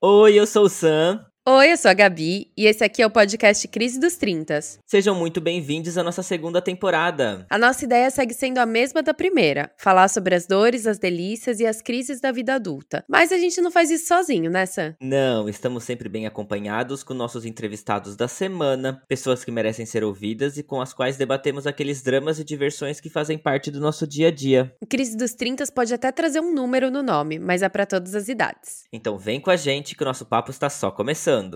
Oi, eu sou o Sam. Oi, eu sou a Gabi e esse aqui é o podcast Crise dos Trintas. Sejam muito bem-vindos à nossa segunda temporada. A nossa ideia segue sendo a mesma da primeira: falar sobre as dores, as delícias e as crises da vida adulta. Mas a gente não faz isso sozinho, né, Sam? Não, estamos sempre bem acompanhados com nossos entrevistados da semana, pessoas que merecem ser ouvidas e com as quais debatemos aqueles dramas e diversões que fazem parte do nosso dia a dia. O Crise dos Trintas pode até trazer um número no nome, mas é para todas as idades. Então vem com a gente que o nosso papo está só começando. I'm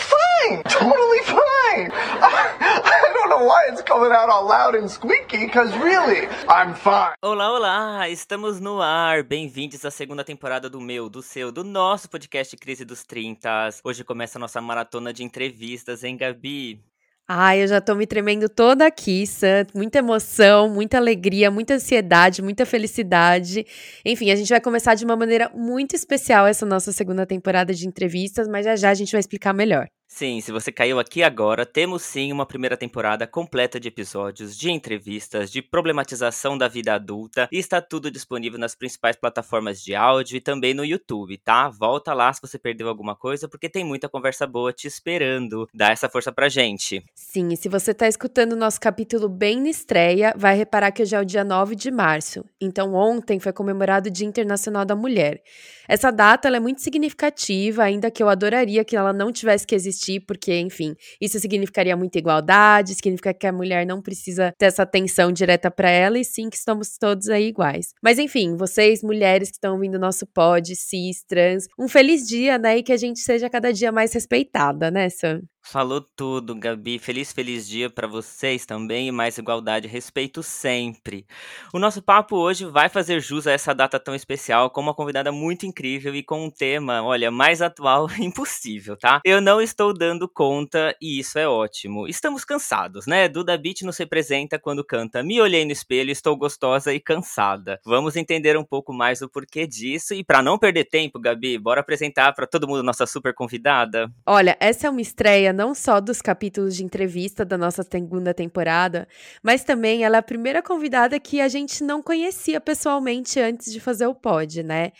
fine, totally fine. I don't know why it's coming out all loud and squeaky, because really, I'm fine. Olá, olá! Estamos no ar. Bem-vindos à segunda temporada do meu, do seu, do nosso podcast Crise dos 30. Hoje começa a nossa maratona de entrevistas, hein, Gabi? Ai, eu já tô me tremendo toda aqui, Sam. Muita emoção, muita alegria, muita ansiedade, muita felicidade. Enfim, a gente vai começar de uma maneira muito especial essa nossa segunda temporada de entrevistas, mas já já a gente vai explicar melhor. Sim, se você caiu aqui agora, temos sim uma primeira temporada completa de episódios, de entrevistas, de problematização da vida adulta e está tudo disponível nas principais plataformas de áudio e também no YouTube, tá? Volta lá se você perdeu alguma coisa, porque tem muita conversa boa te esperando. Dá essa força pra gente. Sim, e se você tá escutando o nosso capítulo bem na estreia, vai reparar que hoje é o dia 9 de março. Então, ontem foi comemorado o Dia Internacional da Mulher. Essa data é muito significativa, ainda que eu adoraria que ela não tivesse que existir, porque, enfim, isso significaria muita igualdade, significa que a mulher não precisa ter essa atenção direta para ela, e sim que estamos todos aí iguais. Mas, enfim, vocês, mulheres que estão ouvindo nosso pod, cis, trans, um feliz dia, né? E que a gente seja cada dia mais respeitada, né, Sam? Falou tudo, Gabi. Feliz, feliz dia para vocês também e mais igualdade e respeito sempre. O nosso papo hoje vai fazer jus a essa data tão especial com uma convidada muito incrível e com um tema, olha, mais atual impossível, tá? Eu não estou dando conta e isso é ótimo. Estamos cansados, né? Duda Beat nos representa quando canta Me olhei no espelho, estou gostosa e cansada. Vamos entender um pouco mais o porquê disso e para não perder tempo, Gabi, bora apresentar para todo mundo nossa super convidada. Olha, essa é uma estreia não só dos capítulos de entrevista da nossa segunda temporada, mas também ela é a primeira convidada que a gente não conhecia pessoalmente antes de fazer o pod, né?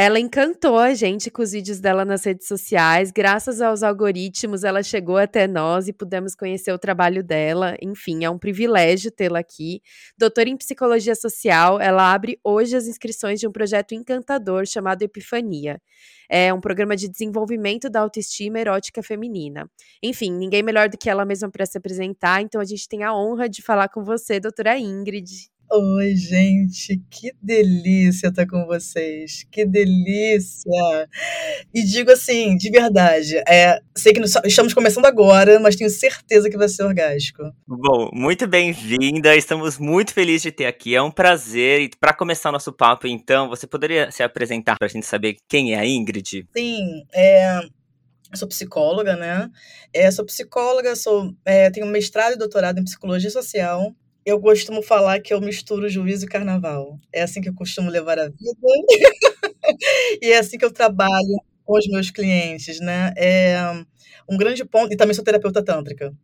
Ela encantou a gente com os vídeos dela nas redes sociais. Graças aos algoritmos, ela chegou até nós e pudemos conhecer o trabalho dela. Enfim, é um privilégio tê-la aqui. Doutora em psicologia social, ela abre hoje as inscrições de um projeto encantador chamado Epifania. É um programa de desenvolvimento da autoestima erótica feminina. Enfim, ninguém melhor do que ela mesma para se apresentar, então a gente tem a honra de falar com você, doutora Ingrid. Oi, gente, que delícia estar com vocês, que delícia! E digo assim, de verdade, é, sei que estamos começando agora, mas tenho certeza que vai ser orgástico. Bom, muito bem-vinda, estamos muito felizes de ter aqui, é um prazer. E para começar nosso papo, então, você poderia se apresentar para a gente saber quem é a Ingrid? Sim, é, eu sou psicóloga, né? É, sou psicóloga, sou, é, tenho mestrado e doutorado em psicologia social eu costumo falar que eu misturo juízo e carnaval. É assim que eu costumo levar a vida. e é assim que eu trabalho com os meus clientes, né? É um grande ponto, e também sou terapeuta tântrica.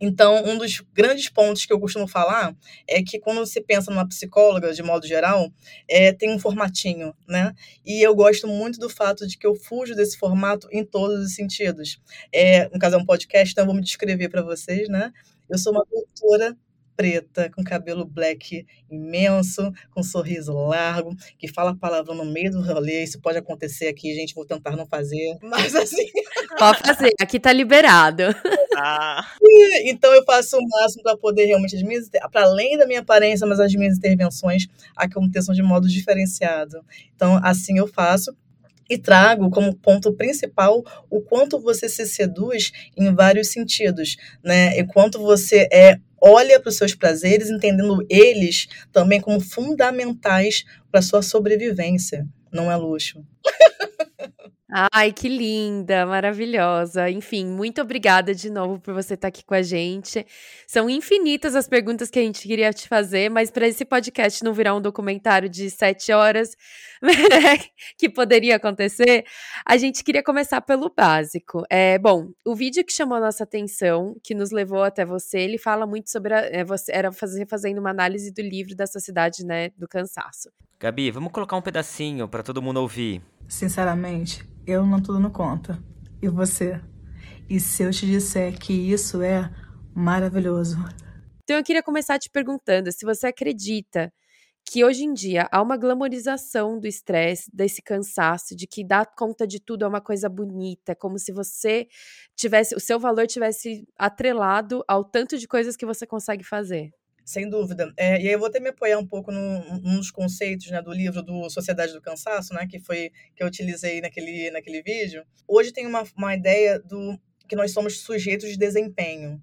Então, um dos grandes pontos que eu costumo falar é que quando você pensa numa psicóloga, de modo geral, é, tem um formatinho, né? E eu gosto muito do fato de que eu fujo desse formato em todos os sentidos. É, no caso, é um podcast, então eu vou me descrever para vocês, né? Eu sou uma doutora preta, com cabelo black imenso, com um sorriso largo, que fala a palavra no meio do rolê. Isso pode acontecer aqui, gente. Vou tentar não fazer, mas assim. Pode fazer, aqui tá liberado. Ah. Então eu faço o máximo para poder realmente as minhas, para além da minha aparência, mas as minhas intervenções aconteçam de modo diferenciado. Então assim eu faço e trago como ponto principal o quanto você se seduz em vários sentidos, né? E quanto você é olha para os seus prazeres, entendendo eles também como fundamentais para sua sobrevivência. Não é luxo. Ai, que linda, maravilhosa. Enfim, muito obrigada de novo por você estar aqui com a gente. São infinitas as perguntas que a gente queria te fazer, mas para esse podcast não virar um documentário de sete horas, que poderia acontecer, a gente queria começar pelo básico. É, bom, o vídeo que chamou a nossa atenção, que nos levou até você, ele fala muito sobre a, é, você era fazer fazendo uma análise do livro da Sociedade né, do Cansaço. Gabi, vamos colocar um pedacinho para todo mundo ouvir. Sinceramente, eu não tô dando conta. E você? E se eu te disser que isso é maravilhoso? Então eu queria começar te perguntando se você acredita que hoje em dia há uma glamorização do estresse, desse cansaço, de que dar conta de tudo é uma coisa bonita, como se você tivesse, o seu valor tivesse atrelado ao tanto de coisas que você consegue fazer. Sem dúvida. É, e aí eu vou até me apoiar um pouco num, num dos conceitos né, do livro do Sociedade do Cansaço, né, que foi que eu utilizei naquele, naquele vídeo. Hoje tem uma, uma ideia do que nós somos sujeitos de desempenho.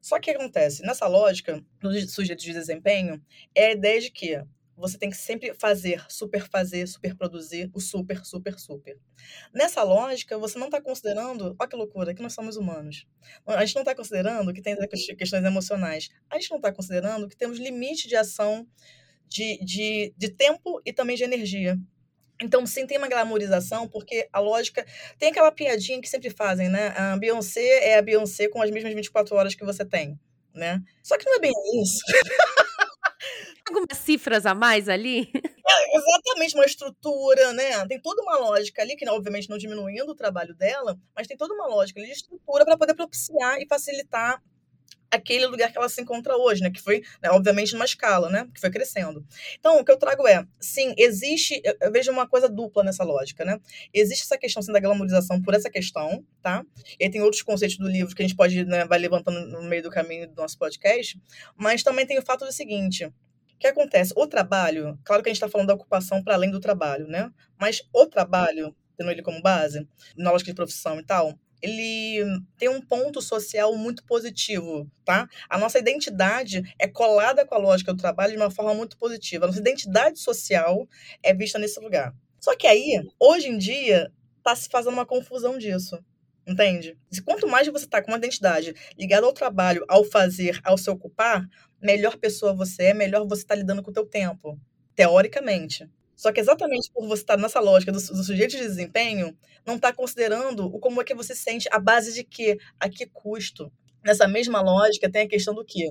Só que o que acontece? Nessa lógica dos sujeitos de desempenho, é a ideia de que você tem que sempre fazer, superfazer, superproduzir o super, super, super. Nessa lógica, você não está considerando, olha que loucura, que nós somos humanos. A gente não está considerando que tem questões emocionais. A gente não está considerando que temos limite de ação, de, de, de tempo e também de energia. Então, sim, tem uma glamorização, porque a lógica. Tem aquela piadinha que sempre fazem, né? A Beyoncé é a Beyoncé com as mesmas 24 horas que você tem, né? Só que não é bem isso. algumas cifras a mais ali? É, exatamente, uma estrutura, né? Tem toda uma lógica ali, que obviamente não diminuindo o trabalho dela, mas tem toda uma lógica ali de estrutura para poder propiciar e facilitar aquele lugar que ela se encontra hoje, né? Que foi, né, obviamente, numa escala, né? Que foi crescendo. Então, o que eu trago é, sim, existe, eu, vejo uma coisa dupla nessa lógica, né? Existe essa questão, sim, da glamorização por essa questão, tá? E tem outros conceitos do livro que a gente pode, né, vai levantando no meio do caminho do nosso podcast, mas também tem o fato do seguinte, o que acontece? O trabalho, claro que a gente está falando da ocupação para além do trabalho, né? Mas o trabalho, tendo ele como base, na lógica de profissão e tal, ele tem um ponto social muito positivo, tá? A nossa identidade é colada com a lógica do trabalho de uma forma muito positiva. A nossa identidade social é vista nesse lugar. Só que aí, hoje em dia, está se fazendo uma confusão disso. Entende? Quanto mais você está com uma identidade ligada ao trabalho, ao fazer, ao se ocupar, melhor pessoa você é, melhor você está lidando com o teu tempo. Teoricamente. Só que exatamente por você estar nessa lógica do, do sujeito de desempenho, não está considerando o como é que você sente, a base de quê? A que custo? Nessa mesma lógica, tem a questão do quê?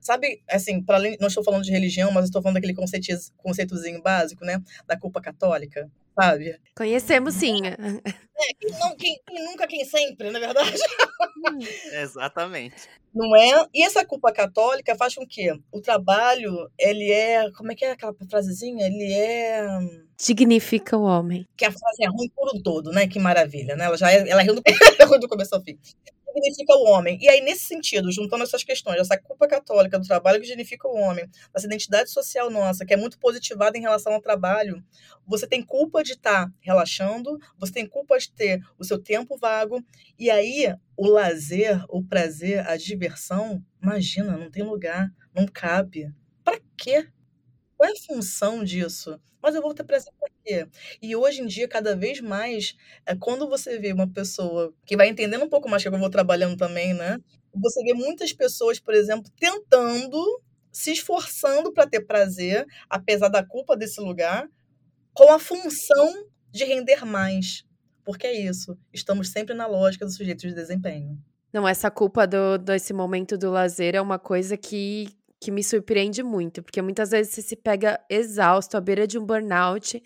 Sabe, assim, para além, não estou falando de religião, mas estou falando daquele conceito, conceitozinho básico, né? Da culpa católica, sabe? Conhecemos sim. É, quem, não, quem, quem nunca, quem sempre, na é verdade. Exatamente. Não é? E essa culpa católica faz com que o trabalho, ele é. Como é que é aquela frasezinha? Ele é. Dignifica o homem. Que a frase é ruim por um todo, né? Que maravilha, né? Ela já é, ela é ruim do, do começo ao fim significa o homem. E aí, nesse sentido, juntando essas questões, essa culpa católica do trabalho que significa o homem, essa identidade social nossa, que é muito positivada em relação ao trabalho, você tem culpa de estar tá relaxando, você tem culpa de ter o seu tempo vago, e aí o lazer, o prazer, a diversão, imagina, não tem lugar, não cabe. Para quê? Qual é a função disso? Mas eu vou ter prazer para quê? E hoje em dia, cada vez mais, é quando você vê uma pessoa que vai entendendo um pouco mais, que eu vou trabalhando também, né? Você vê muitas pessoas, por exemplo, tentando, se esforçando para ter prazer, apesar da culpa desse lugar, com a função de render mais. Porque é isso. Estamos sempre na lógica do sujeito de desempenho. Não, essa culpa do, desse momento do lazer é uma coisa que que me surpreende muito, porque muitas vezes você se pega exausto, à beira de um burnout,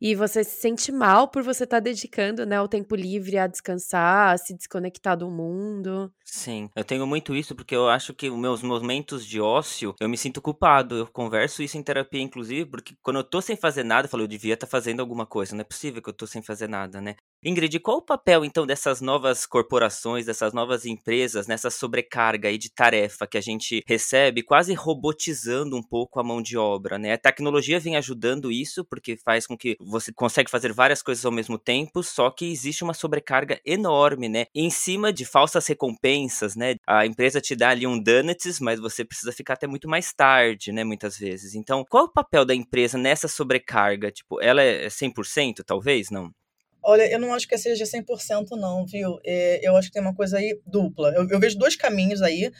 e você se sente mal por você estar tá dedicando, né, o tempo livre a descansar, a se desconectar do mundo. Sim, eu tenho muito isso porque eu acho que os meus momentos de ócio, eu me sinto culpado. Eu converso isso em terapia, inclusive, porque quando eu tô sem fazer nada, eu falo, eu devia estar tá fazendo alguma coisa. Não é possível que eu tô sem fazer nada, né? Ingrid, qual o papel então dessas novas corporações, dessas novas empresas, nessa sobrecarga aí de tarefa que a gente recebe, quase robotizando um pouco a mão de obra, né? A tecnologia vem ajudando isso, porque faz com que você consegue fazer várias coisas ao mesmo tempo, só que existe uma sobrecarga enorme, né? Em cima de falsas recompensas, né? A empresa te dá ali um donuts, mas você precisa ficar até muito mais tarde, né? Muitas vezes. Então, qual é o papel da empresa nessa sobrecarga? Tipo, ela é 100%, talvez? Não? Olha, eu não acho que seja 100% não, viu? É, eu acho que tem uma coisa aí dupla. Eu, eu vejo dois caminhos aí.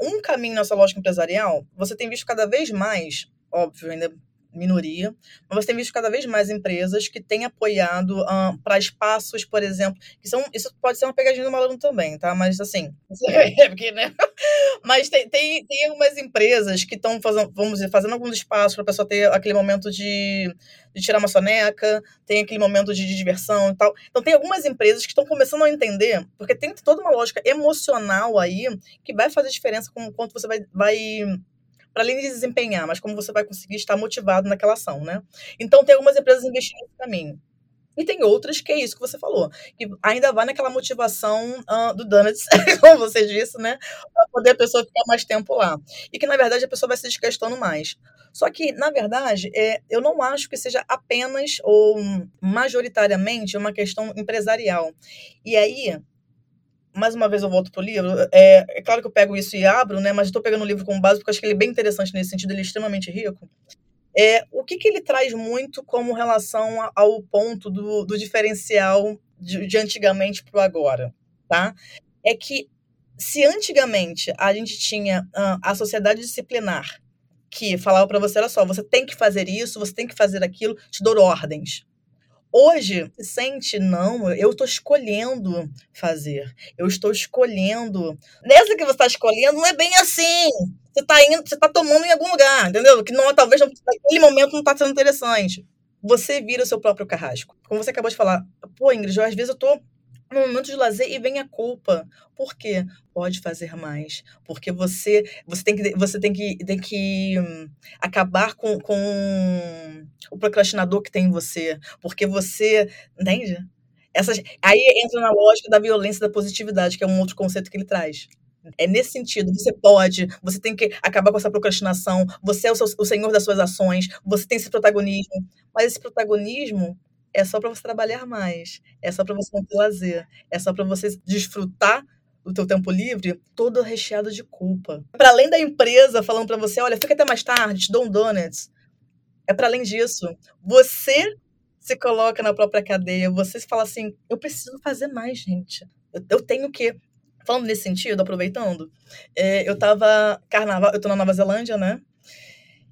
Um caminho nessa lógica empresarial, você tem visto cada vez mais, óbvio, ainda minoria, mas você tem visto cada vez mais empresas que têm apoiado para espaços, por exemplo, que são, isso pode ser uma pegadinha do malandro também, tá? Mas assim, é porque, né? Mas tem, tem, tem algumas empresas que estão fazendo, vamos dizer, fazendo alguns espaços para a pessoa ter aquele momento de, de tirar uma soneca, tem aquele momento de, de diversão e tal. Então tem algumas empresas que estão começando a entender, porque tem toda uma lógica emocional aí que vai fazer diferença com o quanto você vai, vai para além de desempenhar, mas como você vai conseguir estar motivado naquela ação, né? Então tem algumas empresas investindo nesse caminho. E tem outras que é isso que você falou, que ainda vai naquela motivação uh, do donuts, como você disse, né? Para poder a pessoa ficar mais tempo lá. E que, na verdade, a pessoa vai se desgastando mais. Só que, na verdade, é, eu não acho que seja apenas ou majoritariamente uma questão empresarial. E aí, mais uma vez eu volto pro livro. É, é claro que eu pego isso e abro, né? Mas estou pegando o livro como base porque eu acho que ele é bem interessante nesse sentido, ele é extremamente rico. É, o que, que ele traz muito como relação ao ponto do, do diferencial de, de antigamente para o agora, tá? É que se antigamente a gente tinha uh, a sociedade disciplinar que falava para você, olha só, você tem que fazer isso, você tem que fazer aquilo, te dou ordens. Hoje, se sente, não, eu estou escolhendo fazer. Eu estou escolhendo. Nessa que você está escolhendo, não é bem assim. Você está indo, você está tomando em algum lugar, entendeu? Que não, talvez naquele momento não está sendo interessante. Você vira o seu próprio carrasco. Como você acabou de falar, pô, Ingrid, às vezes eu estou no momento de lazer e vem a culpa. Por quê? Pode fazer mais. Porque você você tem que, você tem que, tem que hum, acabar com, com o procrastinador que tem em você. Porque você. Entende? Essas, aí entra na lógica da violência da positividade, que é um outro conceito que ele traz. É nesse sentido, você pode, você tem que acabar com essa procrastinação, você é o, seu, o senhor das suas ações, você tem esse protagonismo. Mas esse protagonismo é só para você trabalhar mais, é só para você ter lazer, é só para você desfrutar do teu tempo livre, todo recheado de culpa. Para além da empresa falando para você, olha, fica até mais tarde, te dou um donuts. É para além disso, você se coloca na própria cadeia, você fala assim, eu preciso fazer mais, gente. Eu, eu tenho que falando nesse sentido, aproveitando, é, eu tava carnaval, eu tô na Nova Zelândia, né?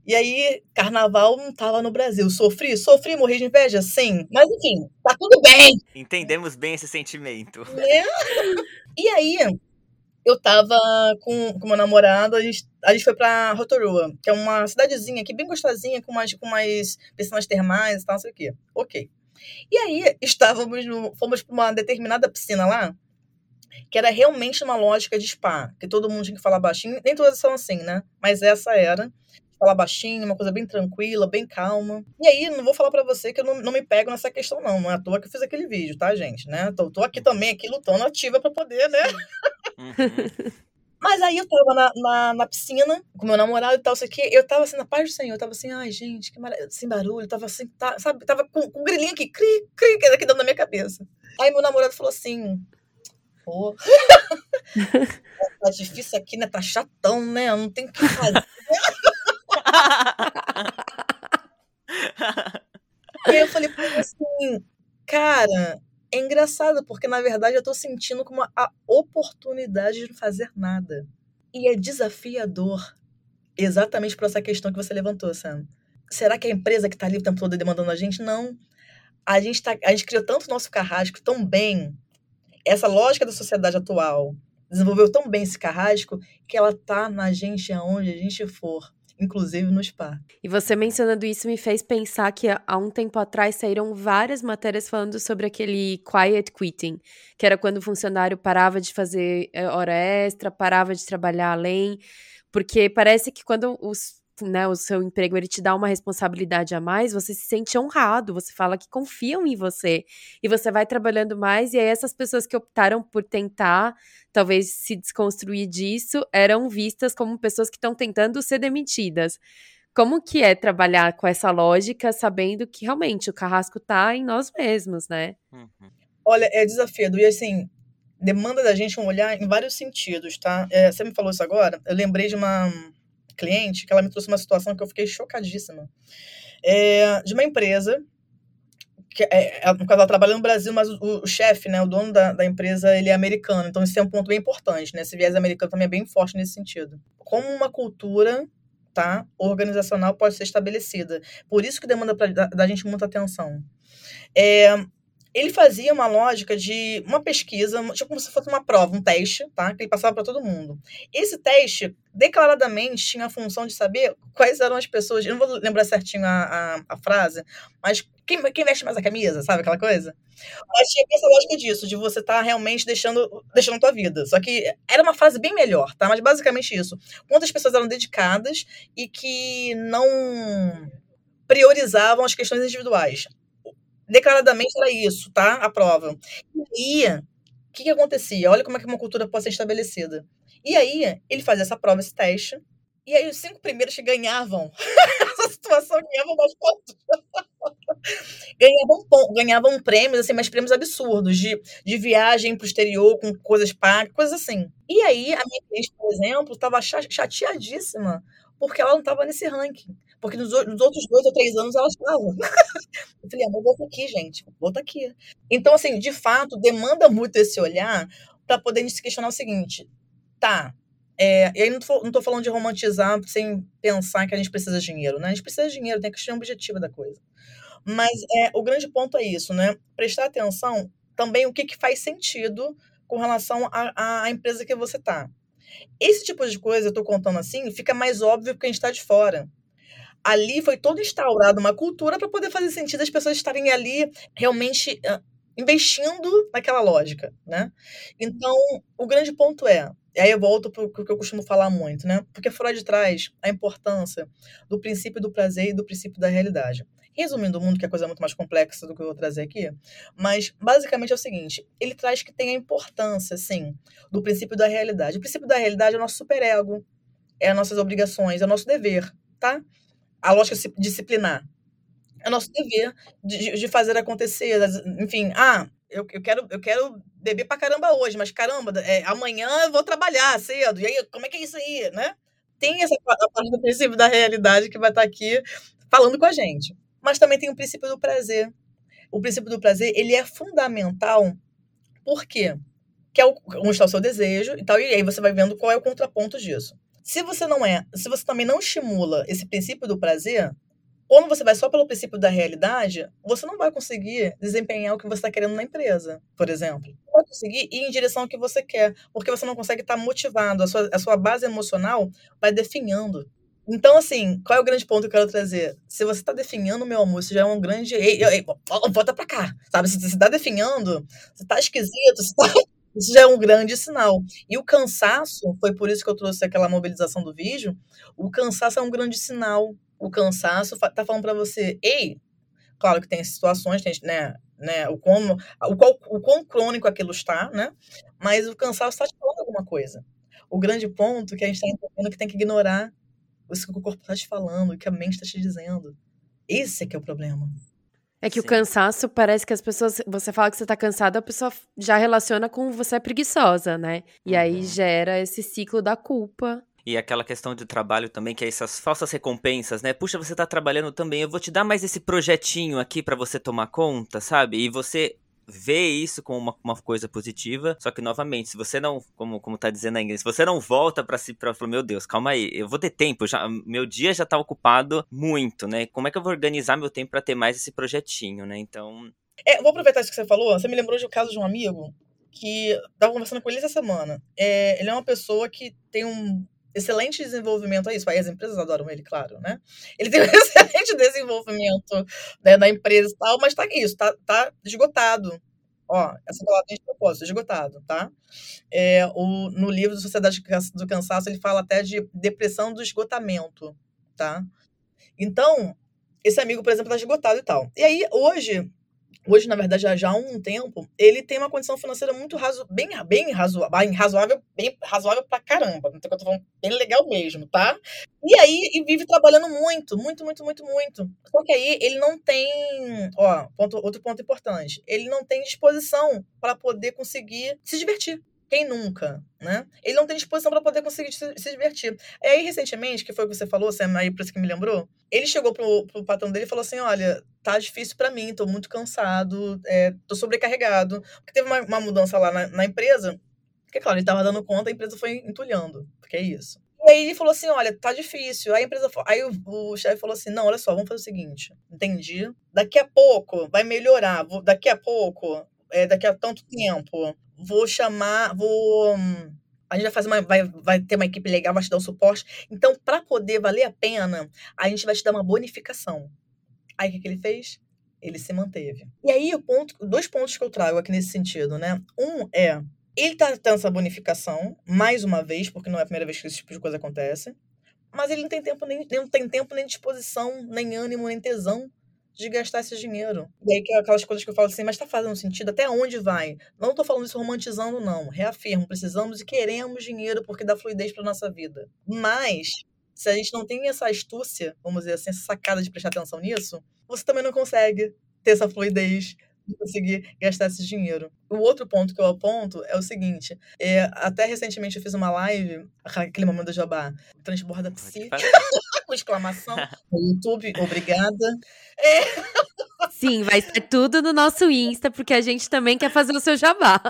E aí, carnaval não tava no Brasil. Sofri? Sofri, morri de inveja? Sim. Mas enfim, tá tudo bem. Entendemos bem esse sentimento. É. E aí, eu tava com, com meu namorado, a gente, a gente foi pra Rotorua, que é uma cidadezinha aqui, bem gostosinha, com mais, com mais piscinas termais e tal, não sei o quê. Ok. E aí, estávamos no, fomos pra uma determinada piscina lá, que era realmente uma lógica de spa, que todo mundo tinha que falar baixinho. Nem todas são assim, né? Mas essa era falar baixinho, uma coisa bem tranquila, bem calma. E aí, não vou falar para você que eu não, não me pego nessa questão, não. Não é à toa que eu fiz aquele vídeo, tá, gente? Né? Tô, tô aqui também, aqui lutando ativa para poder, né? Uhum. Mas aí eu tava na, na, na, piscina com meu namorado e tal, isso aqui. Eu tava assim, na paz do Senhor, eu tava assim, ai, gente, que maravilha, sem barulho, tava assim, tá, sabe, tava com, com um grilinho aqui, cri, cri, aqui dentro da minha cabeça. Aí meu namorado falou assim, pô, tá difícil aqui, né? Tá chatão, né? Não tem o que fazer. E eu falei pra ele assim, cara, é engraçado, porque na verdade eu tô sentindo como a oportunidade de não fazer nada. E é desafiador. Exatamente por essa questão que você levantou, Sam. Será que a empresa que tá ali o tempo todo demandando a gente? Não. A gente, tá, a gente criou tanto nosso carrasco tão bem. Essa lógica da sociedade atual desenvolveu tão bem esse carrasco que ela tá na gente aonde a gente for inclusive no spa. E você mencionando isso me fez pensar que há um tempo atrás saíram várias matérias falando sobre aquele quiet quitting, que era quando o funcionário parava de fazer eh, hora extra, parava de trabalhar além, porque parece que quando os né, o seu emprego ele te dá uma responsabilidade a mais, você se sente honrado, você fala que confiam em você e você vai trabalhando mais e aí essas pessoas que optaram por tentar talvez se desconstruir disso eram vistas como pessoas que estão tentando ser demitidas. Como que é trabalhar com essa lógica, sabendo que realmente o carrasco tá em nós mesmos, né? Uhum. Olha, é desafiador e assim demanda da gente um olhar em vários sentidos, tá? É, você me falou isso agora, eu lembrei de uma cliente que ela me trouxe uma situação que eu fiquei chocadíssima. É, de uma empresa que é, no caso, ela trabalha no Brasil, mas o, o chefe, né, o dono da, da empresa, ele é americano. Então, isso é um ponto bem importante, né? Esse viés americano também é bem forte nesse sentido. Como uma cultura tá, organizacional pode ser estabelecida. Por isso que demanda pra, da, da gente muita atenção. É, ele fazia uma lógica de uma pesquisa, tipo como se fosse uma prova, um teste, tá? Que ele passava para todo mundo. Esse teste, declaradamente, tinha a função de saber quais eram as pessoas. Eu não vou lembrar certinho a, a, a frase, mas quem, quem veste mais a camisa, sabe aquela coisa? Mas tinha essa lógica disso, de você estar tá realmente deixando, deixando a tua vida. Só que era uma frase bem melhor, tá? Mas basicamente isso. Quantas pessoas eram dedicadas e que não priorizavam as questões individuais declaradamente era isso, tá? A prova. E aí, o que, que acontecia? Olha como é que uma cultura pode ser estabelecida. E aí, ele fazia essa prova, esse teste, e aí os cinco primeiros que ganhavam essa situação ganhavam mais pontos. ganhavam, ganhavam prêmios, assim, mas prêmios absurdos, de, de viagem pro exterior com coisas pagas, coisas assim. E aí, a minha cliente, por exemplo, estava chateadíssima porque ela não estava nesse ranking. Porque nos, nos, outros dois ou três anos ela estava. eu falei, amor, volta aqui, gente. Volta aqui. Então, assim, de fato, demanda muito esse olhar para poder se questionar o seguinte: tá. É, e aí não tô, não tô falando de romantizar sem pensar que a gente precisa de dinheiro, né? A gente precisa de dinheiro, tem que questionar o objetivo da coisa. Mas é, o grande ponto é isso, né? Prestar atenção também o que, que faz sentido com relação à, empresa que você tá. Esse tipo de coisa, eu estou contando assim, fica mais óbvio porque a gente está de fora. Ali foi todo instaurado uma cultura para poder fazer sentido as pessoas estarem ali realmente investindo naquela lógica, né? Então, o grande ponto é, e aí eu volto para o que eu costumo falar muito, né? Porque Freud traz a importância do princípio do prazer e do princípio da realidade. Resumindo o mundo, que é coisa muito mais complexa do que eu vou trazer aqui, mas basicamente é o seguinte: ele traz que tem a importância, sim, do princípio da realidade. O princípio da realidade é o nosso superego, é as nossas obrigações, é o nosso dever, tá? A lógica disciplinar. É nosso dever de, de fazer acontecer. Enfim, ah, eu, eu, quero, eu quero beber pra caramba hoje, mas caramba, é, amanhã eu vou trabalhar cedo. E aí, como é que é isso aí, né? Tem essa parte do princípio da realidade que vai estar aqui falando com a gente mas também tem o princípio do prazer. O princípio do prazer, ele é fundamental, por quê? Que é o, onde está o seu desejo e tal, e aí você vai vendo qual é o contraponto disso. Se você não é, se você também não estimula esse princípio do prazer, quando você vai só pelo princípio da realidade, você não vai conseguir desempenhar o que você está querendo na empresa, por exemplo. Não vai conseguir ir em direção ao que você quer, porque você não consegue estar motivado, a sua, a sua base emocional vai definhando. Então, assim, qual é o grande ponto que eu quero trazer? Se você está definhando, meu amor, isso já é um grande. Ei, ei, ei, volta pra cá. Sabe? Se você está definhando, você está esquisito, você tá... isso já é um grande sinal. E o cansaço, foi por isso que eu trouxe aquela mobilização do vídeo. O cansaço é um grande sinal. O cansaço tá falando para você, ei, claro que tem situações, tem, né, né, o como, o qual, o quão crônico aquilo está, né? Mas o cansaço está te falando alguma coisa. O grande ponto que a gente está entendendo que tem que ignorar isso que o corpo está te falando, o que a mente está te dizendo. Esse é que é o problema. É que Sim. o cansaço parece que as pessoas. Você fala que você tá cansada, a pessoa já relaciona com você é preguiçosa, né? E aí uhum. gera esse ciclo da culpa. E aquela questão de trabalho também, que é essas falsas recompensas, né? Puxa, você tá trabalhando também, eu vou te dar mais esse projetinho aqui para você tomar conta, sabe? E você vê isso como uma, uma, coisa positiva, só que novamente, se você não, como, como tá dizendo aí, se você não volta para si para falar, meu Deus, calma aí, eu vou ter tempo, já, meu dia já tá ocupado muito, né? Como é que eu vou organizar meu tempo para ter mais esse projetinho, né? Então, é, vou aproveitar isso que você falou, você me lembrou de um caso de um amigo que tava conversando com ele essa semana. É, ele é uma pessoa que tem um excelente desenvolvimento, é isso, aí as empresas adoram ele, claro, né? Ele tem um excelente desenvolvimento né, na empresa e tal, mas tá isso, tá, tá esgotado. Ó, essa palavra tem de propósito, esgotado, tá? É, o, no livro Sociedade do Cansaço, ele fala até de depressão do esgotamento, tá? Então, esse amigo, por exemplo, tá esgotado e tal. E aí, hoje, hoje, na verdade, já, já há um tempo, ele tem uma condição financeira muito razo, bem, bem, razo, bem razoável, bem razoável pra caramba. Então, eu tô falando bem legal mesmo, tá? E aí, e vive trabalhando muito, muito, muito, muito, muito. Só que aí ele não tem, ó, ponto, outro ponto importante, ele não tem disposição para poder conseguir se divertir. Quem nunca, né? Ele não tem disposição para poder conseguir se, se, divertir. E aí, recentemente, que foi o que você falou, Sam, aí por isso que me lembrou, ele chegou pro, pro patrão dele e falou assim: olha, tá difícil para mim, tô muito cansado, é, tô sobrecarregado. Porque teve uma, uma mudança lá na, na empresa, que, claro, ele tava dando conta, a empresa foi entulhando, porque é isso. E aí ele falou assim: olha, tá difícil. Aí a empresa Aí o, o chefe falou assim: não, olha só, vamos fazer o seguinte. Entendi. Daqui a pouco vai melhorar. Vou, daqui a pouco, é, daqui a tanto tempo, vou chamar, vou. A gente vai fazer uma. Vai, vai ter uma equipe legal, vai te dar um suporte. Então, para poder valer a pena, a gente vai te dar uma bonificação. Aí o que, que ele fez? Ele se manteve. E aí, o ponto, dois pontos que eu trago aqui nesse sentido, né? Um é ele tá tendo essa bonificação, mais uma vez, porque não é a primeira vez que esse tipo de coisa acontece. Mas ele não tem tempo nem, tem tempo, nem disposição, nem ânimo, nem tesão de gastar esse dinheiro. E aí, que é aquelas coisas que eu falo assim, mas tá fazendo sentido? Até onde vai? Não tô falando isso romantizando, não. Reafirmo, precisamos e queremos dinheiro porque dá fluidez pra nossa vida. Mas, se a gente não tem essa astúcia, vamos dizer assim, essa sacada de prestar atenção nisso, você também não consegue ter essa fluidez conseguir gastar esse dinheiro. O outro ponto que eu aponto é o seguinte: é, até recentemente eu fiz uma live, aquele momento do jabá, transborda psi, com exclamação, no YouTube, obrigada. É. Sim, vai ser tudo no nosso Insta, porque a gente também quer fazer o seu jabá.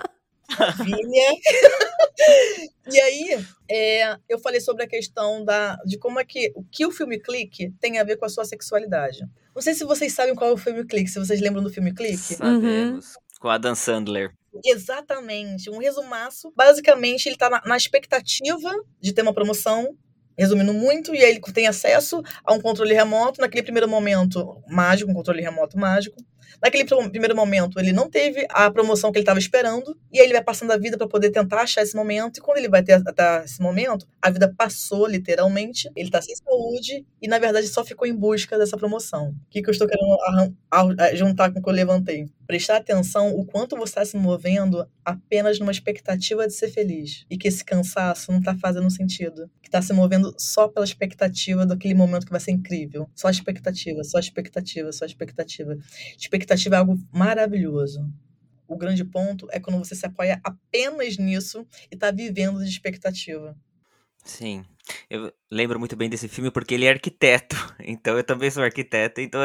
Maravilha. e aí, é, eu falei sobre a questão da, de como é que o que o filme Clique tem a ver com a sua sexualidade. Não sei se vocês sabem qual é o filme Clique, se vocês lembram do filme Clique. Sabemos. Uhum. Com a Dan Sandler. Exatamente, um resumaço. Basicamente, ele tá na, na expectativa de ter uma promoção resumindo muito, e aí ele tem acesso a um controle remoto, naquele primeiro momento mágico, um controle remoto mágico. Naquele primeiro momento, ele não teve a promoção que ele estava esperando, e aí ele vai passando a vida para poder tentar achar esse momento, e quando ele vai ter até esse momento, a vida passou literalmente, ele está sem saúde, e na verdade só ficou em busca dessa promoção. O que, que eu estou querendo juntar com o que eu levantei? Prestar atenção o quanto você está se movendo apenas numa expectativa de ser feliz, e que esse cansaço não está fazendo sentido, que está se movendo só pela expectativa daquele momento que vai ser incrível. Só expectativa, só expectativa, só expectativa. Expectativa é algo maravilhoso. O grande ponto é quando você se apoia apenas nisso e está vivendo de expectativa. Sim. Eu lembro muito bem desse filme porque ele é arquiteto, então eu também sou arquiteto, então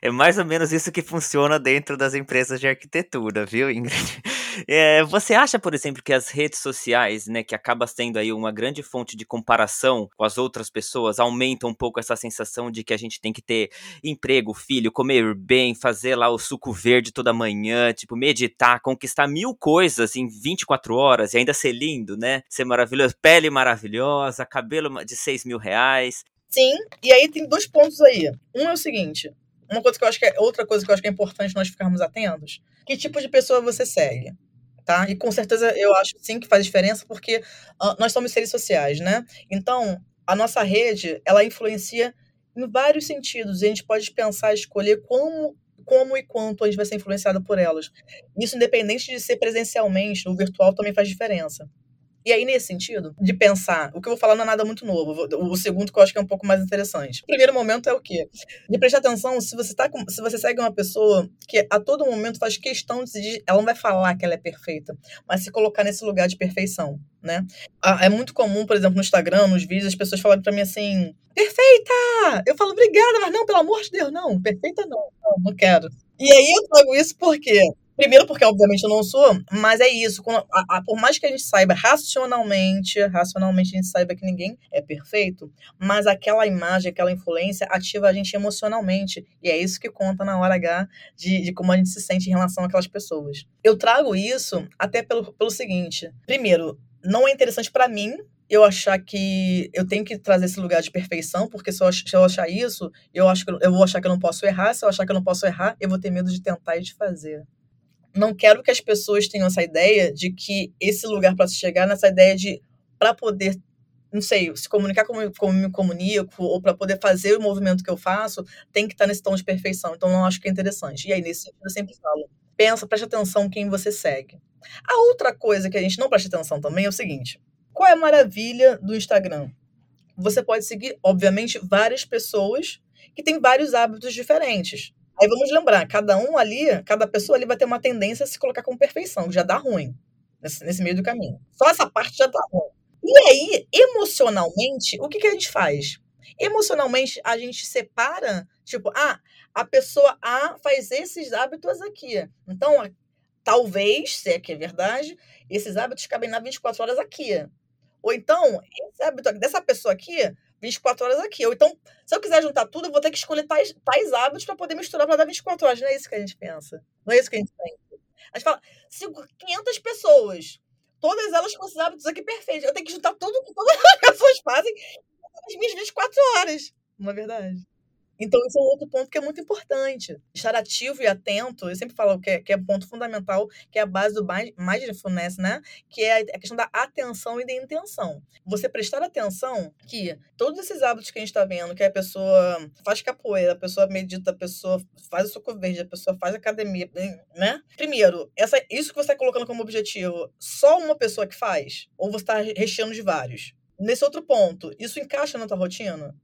é mais ou menos isso que funciona dentro das empresas de arquitetura, viu, Ingrid? É, você acha, por exemplo, que as redes sociais, né, que acaba sendo aí uma grande fonte de comparação com as outras pessoas, aumentam um pouco essa sensação de que a gente tem que ter emprego, filho, comer bem, fazer lá o suco verde toda manhã, tipo, meditar, conquistar mil coisas em 24 horas e ainda ser lindo, né? Ser maravilhoso, pele maravilhosa, cabelo de 6 mil reais. Sim, e aí tem dois pontos aí. Um é o seguinte: uma coisa que eu acho que é outra coisa que eu acho que é importante nós ficarmos atentos. Que tipo de pessoa você segue? Tá? E com certeza eu acho sim que faz diferença, porque uh, nós somos seres sociais, né? Então, a nossa rede, ela influencia em vários sentidos. E a gente pode pensar, escolher como, como e quanto a gente vai ser influenciado por elas. Isso independente de ser presencialmente, o virtual também faz diferença. E aí, nesse sentido, de pensar, o que eu vou falar não é nada muito novo. O segundo que eu acho que é um pouco mais interessante. O primeiro momento é o quê? De prestar atenção se você tá com, se você segue uma pessoa que a todo momento faz questão de ela não vai falar que ela é perfeita, mas se colocar nesse lugar de perfeição, né? É muito comum, por exemplo, no Instagram, nos vídeos, as pessoas falarem para mim assim: "Perfeita!". Eu falo: "Obrigada, mas não, pelo amor de Deus, não, perfeita não. Não, não quero". E aí eu trago isso porque Primeiro, porque obviamente eu não sou, mas é isso. A, a, por mais que a gente saiba racionalmente, racionalmente a gente saiba que ninguém é perfeito, mas aquela imagem, aquela influência ativa a gente emocionalmente. E é isso que conta na hora H de, de como a gente se sente em relação àquelas pessoas. Eu trago isso até pelo, pelo seguinte: primeiro, não é interessante para mim eu achar que eu tenho que trazer esse lugar de perfeição, porque se eu, eu achar isso, eu acho que eu vou achar que eu não posso errar. Se eu achar que eu não posso errar, eu vou ter medo de tentar e de fazer não quero que as pessoas tenham essa ideia de que esse lugar para se chegar nessa ideia de para poder não sei, se comunicar como, como me comunico, ou para poder fazer o movimento que eu faço, tem que estar tá nesse tom de perfeição. Então, não acho que é interessante. E aí, nesse sentido, eu sempre falo: pensa, preste atenção quem você segue. A outra coisa que a gente não presta atenção também é o seguinte: qual é a maravilha do Instagram? Você pode seguir, obviamente, várias pessoas que têm vários hábitos diferentes. Aí vamos lembrar, cada um ali, cada pessoa ali vai ter uma tendência a se colocar como perfeição, já dá ruim. nesse, nesse meio do caminho. Só essa parte já tá bom. E aí, emocionalmente, o que, que a gente faz? Emocionalmente, a gente separa, tipo, ah, a pessoa A faz esses hábitos aqui. Então, talvez, se é que é verdade, esses hábitos cabem na 24 horas aqui. Ou então, esse hábito dessa pessoa aqui, 24 horas aqui. Ou então, se eu quiser juntar tudo, eu vou ter que escolher tais, tais hábitos para poder misturar para dar 24 horas. Não é isso que a gente pensa. Não é isso que a gente pensa. A gente fala, 500 pessoas, todas elas com esses hábitos aqui perfeitos. Eu tenho que juntar tudo que todas as pessoas fazem nas minhas 24 horas. Não é verdade? Então, esse é um outro ponto que é muito importante. Estar ativo e atento, eu sempre falo que é, que é um ponto fundamental, que é a base do mindfulness, né? Que é a questão da atenção e da intenção. Você prestar atenção que todos esses hábitos que a gente está vendo, que a pessoa faz capoeira, a pessoa medita, a pessoa faz o suco verde, a pessoa faz academia, né? Primeiro, essa, isso que você está colocando como objetivo, só uma pessoa que faz? Ou você está recheando de vários? Nesse outro ponto, isso encaixa na tua rotina?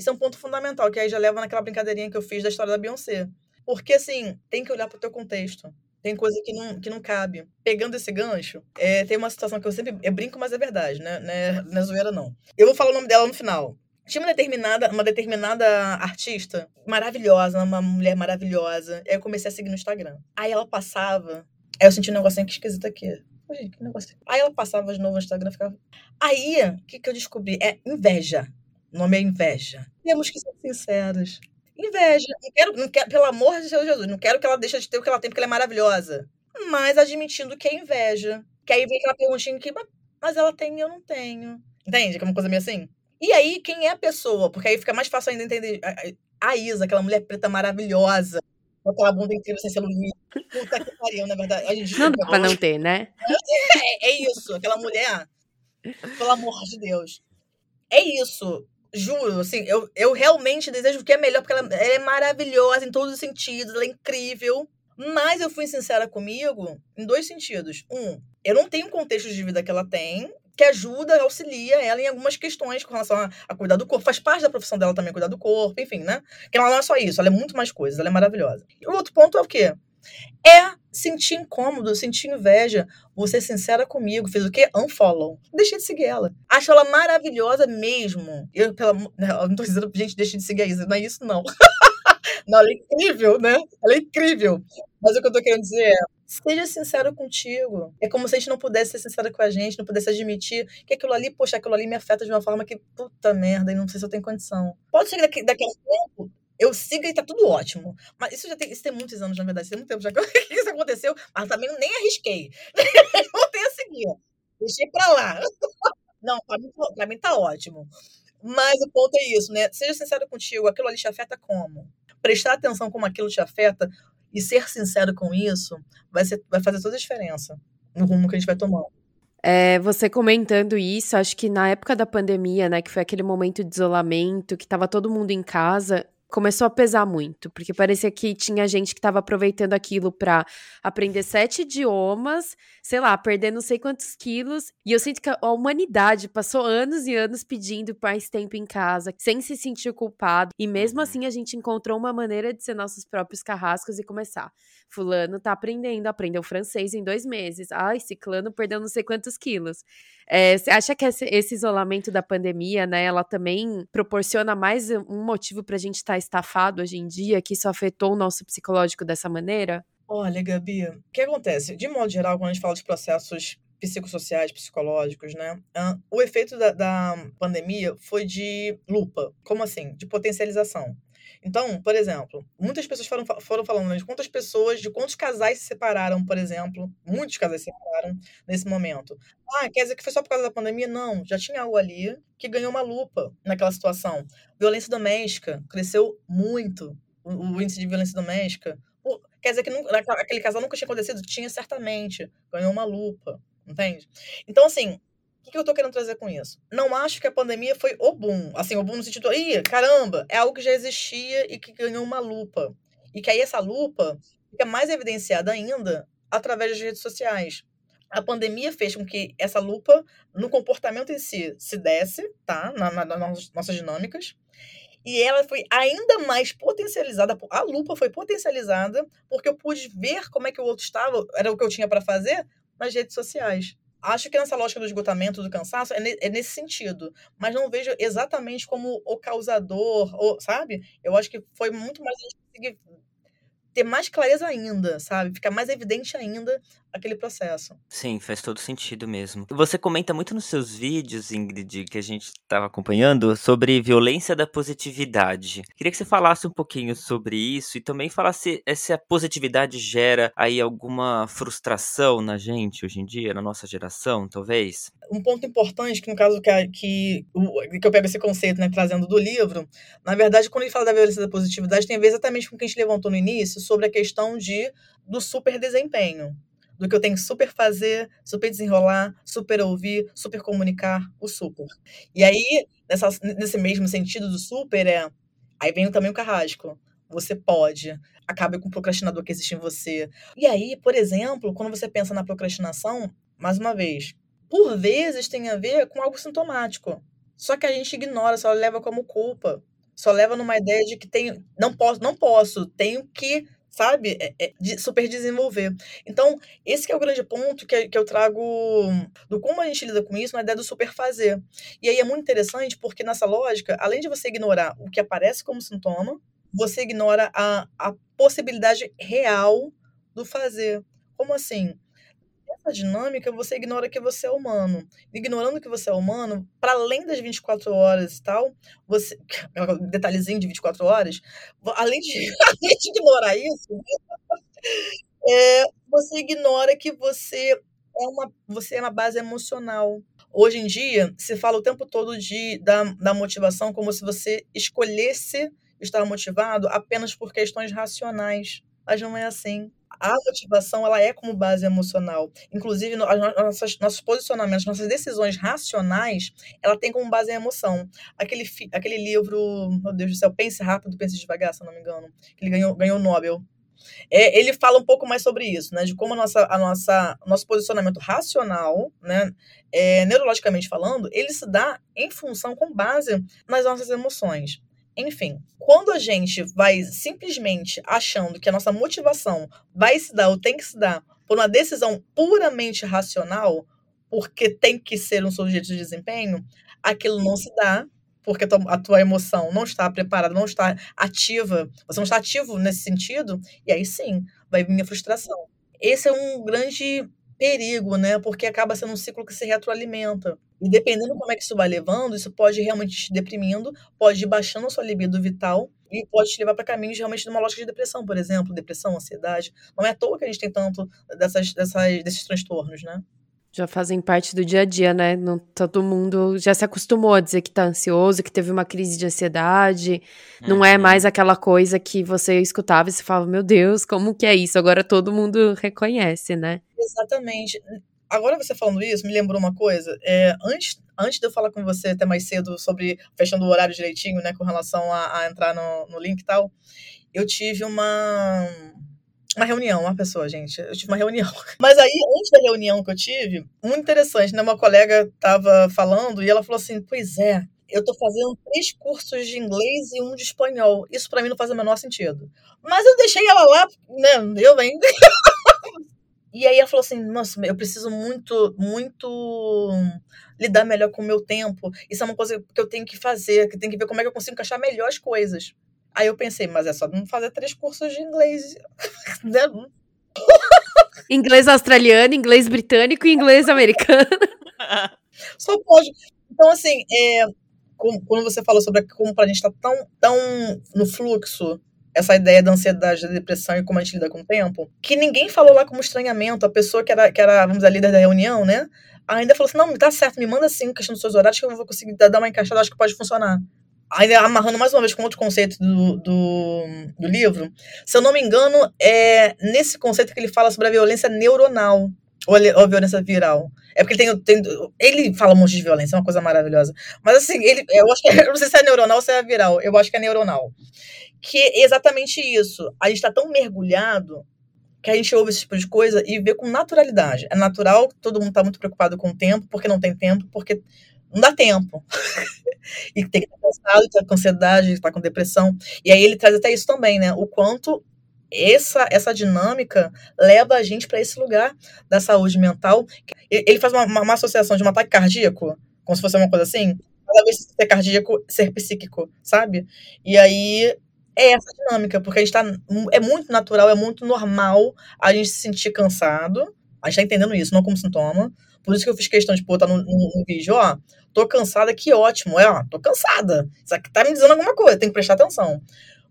Isso é um ponto fundamental, que aí já leva naquela brincadeirinha que eu fiz da história da Beyoncé. Porque, assim, tem que olhar para o teu contexto. Tem coisa que não, que não cabe. Pegando esse gancho, é, tem uma situação que eu sempre eu brinco, mas é verdade, né? Não é, não é zoeira, não. Eu vou falar o nome dela no final. Tinha uma determinada, uma determinada artista maravilhosa, uma mulher maravilhosa. Aí eu comecei a seguir no Instagram. Aí ela passava. Aí eu senti um negocinho que esquisito aqui. Aí ela passava de novo no Instagram ficava. Aí, o que, que eu descobri? É inveja. O nome é inveja. Temos que ser sinceros. Inveja. Não quero, não quero, pelo amor de Deus, Jesus, não quero que ela deixe de ter o que ela tem, porque ela é maravilhosa. Mas admitindo que é inveja. Que aí vem aquela perguntinha que, mas ela tem e eu não tenho. Entende? Que é uma coisa meio assim. E aí, quem é a pessoa? Porque aí fica mais fácil ainda entender. A Isa, aquela mulher preta maravilhosa, com aquela bunda incrível sem celulite. Puta que pariu, na verdade. A gente não dá pra não ter, né? É, é isso, aquela mulher. Pelo amor de Deus. É isso juro, assim, eu, eu realmente desejo que é melhor, porque ela, ela, é maravilhosa em todos os sentidos, ela é incrível. Mas eu fui sincera comigo em dois sentidos. Um, eu não tenho o contexto de vida que ela tem, que ajuda, auxilia ela em algumas questões com relação a, a, cuidar do corpo. Faz parte da profissão dela também cuidar do corpo, enfim, né? Que ela não é só isso, ela é muito mais coisas, ela é maravilhosa. E o outro ponto é o quê? É sentir incômodo, sentir inveja. Vou ser sincera comigo. Fez o quê? Unfollow. Deixei de seguir ela. Acho ela maravilhosa mesmo. Eu, pela, eu não tô dizendo, gente, deixe de seguir a Isa. Não é isso, não. não, ela é incrível, né? Ela é incrível. Mas o que eu tô querendo dizer é, seja sincero contigo. É como se a gente não pudesse ser sincero com a gente, não pudesse admitir que aquilo ali, poxa, aquilo ali me afeta de uma forma que, puta merda, e não sei se eu tenho condição. Pode ser que daqui, daqui a tempo eu sigo e tá tudo ótimo. Mas isso já tem, isso tem muitos anos, na verdade. Tem muito tempo já que isso aconteceu, mas também nem arrisquei. Voltei a seguir. Deixei pra lá. Não, pra mim, pra mim tá ótimo. Mas o ponto é isso, né? Seja sincero contigo, aquilo ali te afeta como? Prestar atenção como aquilo te afeta e ser sincero com isso vai, ser, vai fazer toda a diferença no rumo que a gente vai tomando. É, você comentando isso, acho que na época da pandemia, né, que foi aquele momento de isolamento, que tava todo mundo em casa, começou a pesar muito, porque parecia que tinha gente que estava aproveitando aquilo para aprender sete idiomas, sei lá, perder não sei quantos quilos. E eu sinto que a humanidade passou anos e anos pedindo mais tempo em casa, sem se sentir culpado. E mesmo uhum. assim a gente encontrou uma maneira de ser nossos próprios carrascos e começar. Fulano tá aprendendo, aprendeu francês em dois meses. Ai, ciclano perdeu não sei quantos quilos. É, você acha que esse, esse, isolamento da pandemia, né, ela também proporciona mais um motivo pra gente estar tá estafado hoje em dia, que isso afetou o nosso psicológico dessa maneira? Olha, Gabi, o que acontece? De modo geral, quando a gente fala de processos psicossociais, psicológicos, né? O efeito da, da pandemia foi de lupa. Como assim? De potencialização. Então, por exemplo, muitas pessoas foram, foram falando né, de quantas pessoas, de quantos casais se separaram, por exemplo. Muitos casais se separaram nesse momento. Ah, quer dizer que foi só por causa da pandemia? Não, já tinha algo ali que ganhou uma lupa naquela situação. Violência doméstica cresceu muito. O, o índice de violência doméstica. quer dizer que nunca, aquele casal nunca tinha acontecido? Tinha certamente. Ganhou uma lupa, entende? Então, assim, o que eu tô querendo trazer com isso? Não acho que a pandemia foi o boom. Assim, o boom no sentido, ih, caramba, é algo que já existia e que ganhou uma lupa. E que aí essa lupa fica mais evidenciada ainda através das redes sociais. A pandemia fez com que essa lupa, no comportamento em si, se desse, tá? Na, na, nas nossas dinâmicas. E ela foi ainda mais potencializada, a lupa foi potencializada, porque eu pude ver como é que o outro estava, era o que eu tinha para fazer, nas redes sociais. Acho que nessa lógica do esgotamento, do cansaço, é, ne é, nesse sentido. Mas não vejo exatamente como o causador, ou, sabe? Eu acho que foi muito mais a gente conseguir ter mais clareza ainda, sabe? Ficar mais evidente ainda aquele processo. Sim, faz todo sentido mesmo. Você comenta muito nos seus vídeos, Ingrid, que a gente estava acompanhando, sobre violência da positividade. Queria que você falasse um pouquinho sobre isso e também falasse se a positividade gera aí alguma frustração na gente hoje em dia, na nossa geração, talvez. Um ponto importante, que no caso que, que, que eu pego esse conceito, né, trazendo do livro, na verdade, quando ele fala da violência da positividade, tem a ver exatamente com o que a gente levantou no início, sobre a questão de do super desempenho do que eu tenho que super fazer, super desenrolar, super ouvir, super comunicar, o super. E aí, nessa, nesse mesmo sentido do super, é. Aí vem também o carrasco. Você pode. Acabe com o procrastinador que existe em você. E aí, por exemplo, quando você pensa na procrastinação, mais uma vez, por vezes tem a ver com algo sintomático. Só que a gente ignora, só leva como culpa. Só leva numa ideia de que tem, não posso, não posso, tenho que sabe? É, é, de super desenvolver. Então, esse é o grande ponto que, que eu trago do como a gente lida com isso na ideia do super fazer. E aí é muito interessante porque nessa lógica, além de você ignorar o que aparece como sintoma, você ignora a, a possibilidade real do fazer. Como assim? Essa dinâmica, você ignora que você é humano. Ignorando que você é humano, para além das 24 horas e tal, você. Detalhezinho de 24 horas, além de, além de ignorar isso, é, você ignora que você é uma, você é uma base emocional. Hoje em dia, se fala o tempo todo de, da, da motivação como se você escolhesse estar motivado apenas por questões racionais. Mas não é assim a motivação ela é como base emocional. Inclusive, nossas, nossos posicionamentos, nossas decisões racionais, ela tem como base a emoção. Aquele, aquele livro, meu Deus do céu, Pense Rápido, Pense Devagar, se não me engano, que ele ganhou, ganhou o Nobel. É, ele fala um pouco mais sobre isso, né? De como a nossa, a nossa, nosso posicionamento racional, né? É, neurologicamente falando, ele se dá em função, com base nas nossas emoções. Enfim, quando a gente vai simplesmente achando que a nossa motivação vai se dar ou tem que se dar por uma decisão puramente racional, porque tem que ser um sujeito de desempenho, aquilo não se dá, porque a tua emoção não está preparada, não está ativa, você não está ativo nesse sentido, e aí sim vai vir a frustração. Esse é um grande perigo, né? Porque acaba sendo um ciclo que se retroalimenta. E dependendo como é que isso vai levando, isso pode realmente te deprimindo, pode ir baixando a sua libido vital e pode te levar para caminhos realmente de uma lógica de depressão, por exemplo, depressão, ansiedade. Não é à toa que a gente tem tanto dessas, dessas, desses transtornos, né? Já fazem parte do dia a dia, né? Não, todo mundo já se acostumou a dizer que tá ansioso, que teve uma crise de ansiedade. Uhum. Não é uhum. mais aquela coisa que você escutava e se falava, meu Deus, como que é isso? Agora todo mundo reconhece, né? Exatamente agora você falando isso, me lembrou uma coisa. É, antes, antes de eu falar com você até mais cedo sobre fechando o horário direitinho, né, com relação a, a entrar no, no link e tal, eu tive uma uma reunião, uma pessoa, gente. Eu tive uma reunião. Mas aí, antes da reunião que eu tive, muito interessante, né? Uma colega tava falando e ela falou assim: Pois é, eu tô fazendo três cursos de inglês e um de espanhol. Isso para mim não faz o menor sentido. Mas eu deixei ela lá, né? Eu ainda. E aí ela falou assim: nossa, eu preciso muito, muito lidar melhor com o meu tempo. Isso é uma coisa que eu tenho que fazer, que tem que ver como é que eu consigo encaixar melhor as coisas. Aí eu pensei, mas é só não fazer três cursos de inglês. Né? inglês australiano, inglês britânico e inglês americano. Só pode. Então, assim, é, quando você falou sobre como a gente está tão, tão no fluxo essa ideia da ansiedade, da depressão e como a gente lida com o tempo, que ninguém falou lá como estranhamento. A pessoa que era, que era vamos dizer, líder da reunião, né? Ainda falou assim: não, tá certo, me manda sim questão dos seus horários que eu vou conseguir dar uma encaixada, acho que pode funcionar. Ainda amarrando mais uma vez com outro conceito do, do, do livro, se eu não me engano, é nesse conceito que ele fala sobre a violência neuronal ou a, violência viral. É porque ele tem, tem, Ele fala um monte de violência, é uma coisa maravilhosa. Mas assim, ele, eu acho que. Eu não sei se é neuronal ou se é viral. Eu acho que é neuronal que é exatamente isso. A gente está tão mergulhado que a gente ouve esse tipo de coisa e vê com naturalidade. É natural todo mundo está muito preocupado com o tempo, porque não tem tempo, porque não dá tempo. e tem que estar cansado, está com ansiedade, está com depressão. E aí ele traz até isso também, né? O quanto essa, essa dinâmica leva a gente para esse lugar da saúde mental. Ele faz uma, uma, uma, associação de um ataque cardíaco, como se fosse uma coisa assim, cada vez ser cardíaco, ser psíquico, sabe? E aí é essa dinâmica, porque a gente tá. É muito natural, é muito normal a gente se sentir cansado. A gente tá entendendo isso, não como sintoma. Por isso que eu fiz questão de botar no, no, no vídeo, ó, tô cansada, que ótimo. É, ó, tô cansada. Isso aqui tá me dizendo alguma coisa, tem que prestar atenção.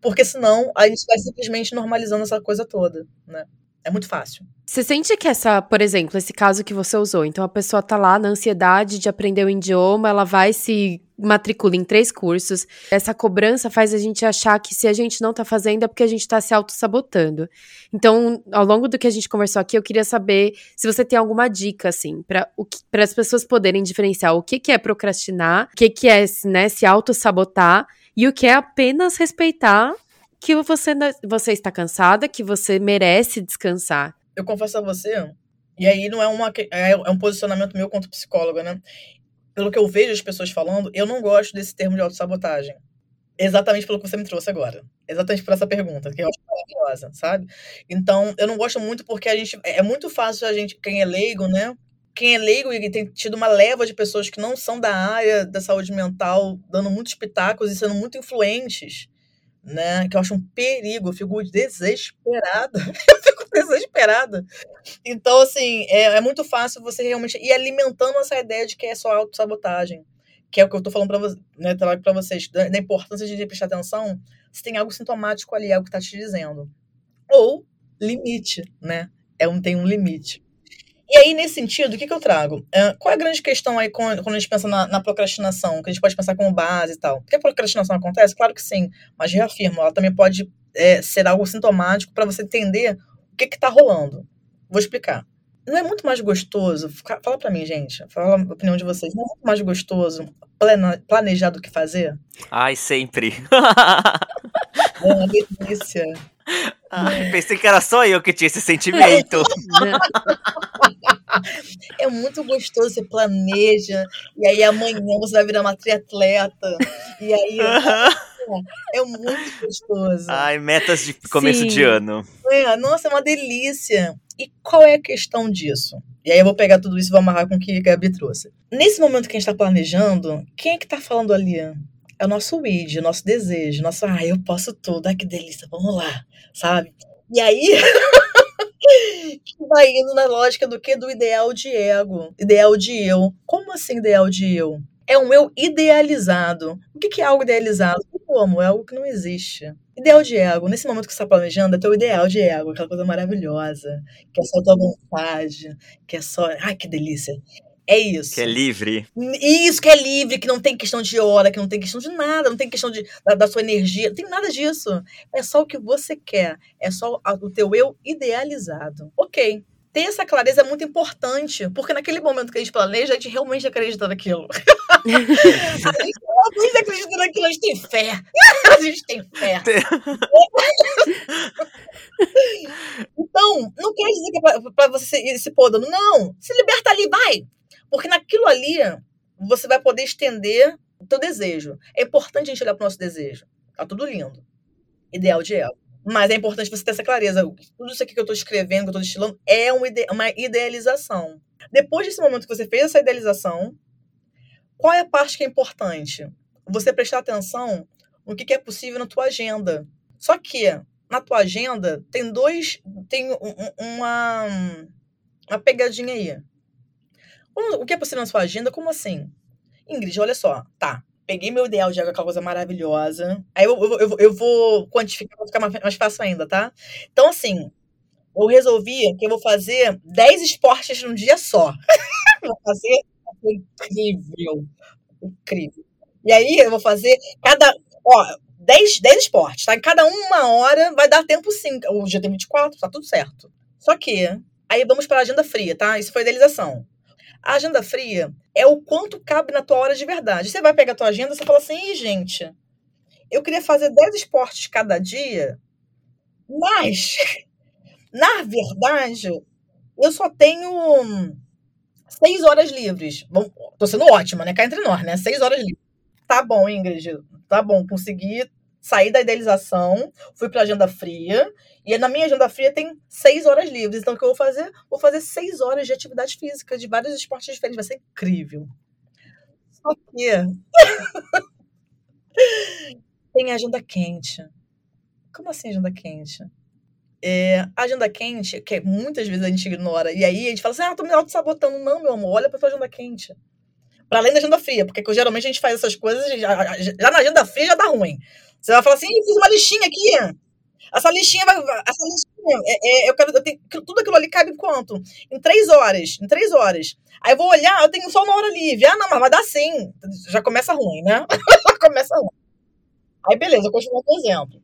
Porque senão a gente vai simplesmente normalizando essa coisa toda, né? É muito fácil. Você sente que essa, por exemplo, esse caso que você usou, então a pessoa tá lá na ansiedade de aprender o idioma, ela vai se matricula em três cursos. Essa cobrança faz a gente achar que se a gente não tá fazendo é porque a gente tá se auto-sabotando. Então, ao longo do que a gente conversou aqui, eu queria saber se você tem alguma dica, assim, para as pessoas poderem diferenciar o que, que é procrastinar, o que, que é né, se auto-sabotar e o que é apenas respeitar que você, você está cansada, que você merece descansar. Eu confesso a você, e aí não é, uma, é, é um posicionamento meu contra psicóloga, né? Pelo que eu vejo as pessoas falando, eu não gosto desse termo de autossabotagem. Exatamente pelo que você me trouxe agora. Exatamente por essa pergunta, que eu acho maravilhosa, sabe? Então, eu não gosto muito porque a gente. É muito fácil a gente, quem é leigo, né? Quem é leigo e tem tido uma leva de pessoas que não são da área da saúde mental, dando muitos pitacos e sendo muito influentes né? Que eu acho um perigo, eu fico desesperada. eu fico desesperada. Então, assim, é, é muito fácil você realmente ir alimentando essa ideia de que é só autossabotagem. Que é o que eu tô falando para você, né, vocês, da, da importância de prestar atenção se tem algo sintomático ali, algo que tá te dizendo. Ou limite, né? É um, tem um limite. E aí, nesse sentido, o que, que eu trago? Uh, qual é a grande questão aí quando, quando a gente pensa na, na, procrastinação, que a gente pode pensar como base e tal? Por que a procrastinação acontece? Claro que sim, mas reafirmo, ela também pode é, ser algo sintomático para você entender o que está rolando. Vou explicar. Não é muito mais gostoso, fala para mim, gente, fala a opinião de vocês, não é muito mais gostoso plena, planejar do que fazer? Ai, sempre. É uma delícia. Ai, pensei que era só eu que tinha esse sentimento. é muito gostoso, você planeja, e aí amanhã você vai virar uma triatleta, e aí é muito gostoso. Ai, metas de começo Sim. de ano. É, nossa, é uma delícia. E qual é a questão disso? E aí eu vou pegar tudo isso e vou amarrar com o que a Gabi trouxe. Nesse momento que a gente está planejando, quem é que está falando ali? É o nosso id, o nosso desejo, nosso, ah, eu posso tudo, ai que delícia, vamos lá, sabe? E aí vai indo na lógica do que? Do ideal de ego, ideal de eu. Como assim ideal de eu? É um eu idealizado. O que é algo idealizado? Como? É algo que não existe. Ideal de ego, nesse momento que você está planejando, é teu ideal de ego, aquela coisa maravilhosa, que é só tua vontade, que é só. Ai, que delícia. É isso. Que é livre. Isso, que é livre, que não tem questão de hora, que não tem questão de nada, não tem questão de, da, da sua energia, não tem nada disso. É só o que você quer. É só o teu eu idealizado. Ok. Ter essa clareza é muito importante, porque naquele momento que a gente planeja, a gente realmente acredita naquilo. a gente realmente acredita naquilo, a gente tem fé. a gente tem fé. então, não quer dizer que é pra, pra você ir se podando. Não. Se liberta ali, vai. Porque naquilo ali, você vai poder estender o teu desejo. É importante a gente olhar para o nosso desejo. Tá tudo lindo. Ideal de ela. Mas é importante você ter essa clareza. Tudo isso aqui que eu estou escrevendo, que eu estou destilando, é uma, ide uma idealização. Depois desse momento que você fez essa idealização, qual é a parte que é importante? Você prestar atenção no que, que é possível na tua agenda. Só que na tua agenda tem dois. tem uma, uma pegadinha aí. O que é possível na sua agenda? Como assim? Ingrid, olha só. Tá, peguei meu ideal de água, aquela coisa maravilhosa. Aí eu, eu, eu, eu vou quantificar pra ficar mais, fácil ainda, tá? Então, assim, eu resolvi que eu vou fazer 10 esportes num dia só. vou fazer incrível. Incrível. E aí eu vou fazer cada. Ó, 10, 10 esportes, tá? Em cada uma hora vai dar tempo sim. O dia tem 24, tá tudo certo. Só que, aí vamos para a agenda fria, tá? Isso foi idealização. A agenda fria é o quanto cabe na tua hora de verdade. Você vai pegar a tua agenda e fala assim, gente, eu queria fazer 10 esportes cada dia, mas, na verdade, eu só tenho 6 horas livres. Bom, tô sendo ótima, né? Cá entre nós, né? 6 horas livres. Tá bom, Ingrid. Tá bom, consegui saí da idealização, fui pra agenda fria, e na minha agenda fria tem seis horas livres. Então, o que eu vou fazer? Vou fazer seis horas de atividade física de vários esportes diferentes. Vai ser incrível. Só que. tem agenda quente. Como assim agenda quente? É, agenda quente, que muitas vezes a gente ignora, e aí a gente fala assim: ah, tô me auto-sabotando. Não, meu amor, olha pra tua agenda quente. Para além da agenda fria, porque geralmente a gente faz essas coisas, já, já na agenda fria já dá ruim. Você vai falar assim: fiz uma listinha aqui. Essa listinha vai. Essa listinha, é, é, eu quero. Eu tenho, tudo aquilo ali cabe em quanto? Em três horas. Em três horas. Aí eu vou olhar, eu tenho só uma hora livre. Ah, não, mas vai dar sim. Já começa ruim, né? Já começa ruim. Aí, beleza, eu continuo com o exemplo.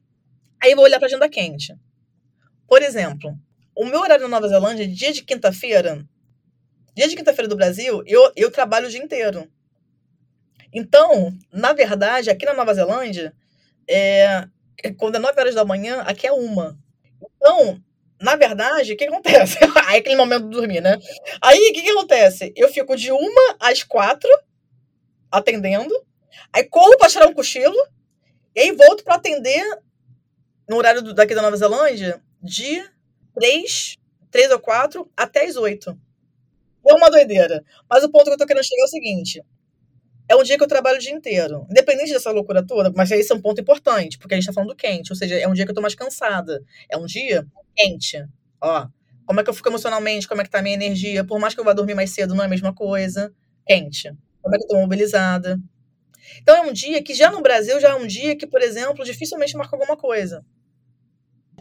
Aí eu vou olhar pra agenda quente. Por exemplo, o meu horário na Nova Zelândia, dia de quinta-feira, dia de quinta-feira do Brasil, eu, eu trabalho o dia inteiro. Então, na verdade, aqui na Nova Zelândia, é, quando é 9 horas da manhã, aqui é uma. Então, na verdade, o que acontece? Aí aquele momento de dormir, né? Aí, o que, que acontece? Eu fico de uma às quatro atendendo, aí corro para tirar um cochilo, e aí volto para atender no horário do, daqui da Nova Zelândia de três, três ou quatro até as oito. É uma doideira. Mas o ponto que eu tô querendo chegar é o seguinte: é um dia que eu trabalho o dia inteiro. Independente dessa loucura toda, mas esse é um ponto importante, porque a gente tá falando do quente, ou seja, é um dia que eu tô mais cansada. É um dia quente. Ó, como é que eu fico emocionalmente, como é que tá a minha energia, por mais que eu vá dormir mais cedo, não é a mesma coisa. Quente. Como é que eu tô mobilizada. Então é um dia que já no Brasil já é um dia que, por exemplo, dificilmente marca alguma coisa.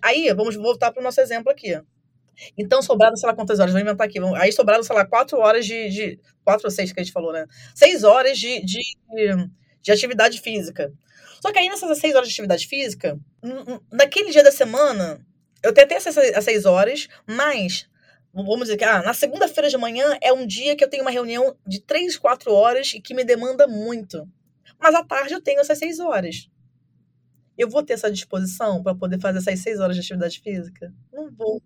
Aí, vamos voltar para o nosso exemplo aqui. Então, sobraram, sei lá quantas horas, vou inventar aqui. Aí sobraram, sei lá, quatro horas de. de quatro ou seis que a gente falou, né? Seis horas de, de, de atividade física. Só que aí nessas seis horas de atividade física, naquele dia da semana, eu tenho até essas, essas seis horas, mas vamos dizer que ah, na segunda-feira de manhã é um dia que eu tenho uma reunião de três, quatro horas e que me demanda muito. Mas à tarde eu tenho essas seis horas. Eu vou ter essa disposição para poder fazer essas seis horas de atividade física? Não vou.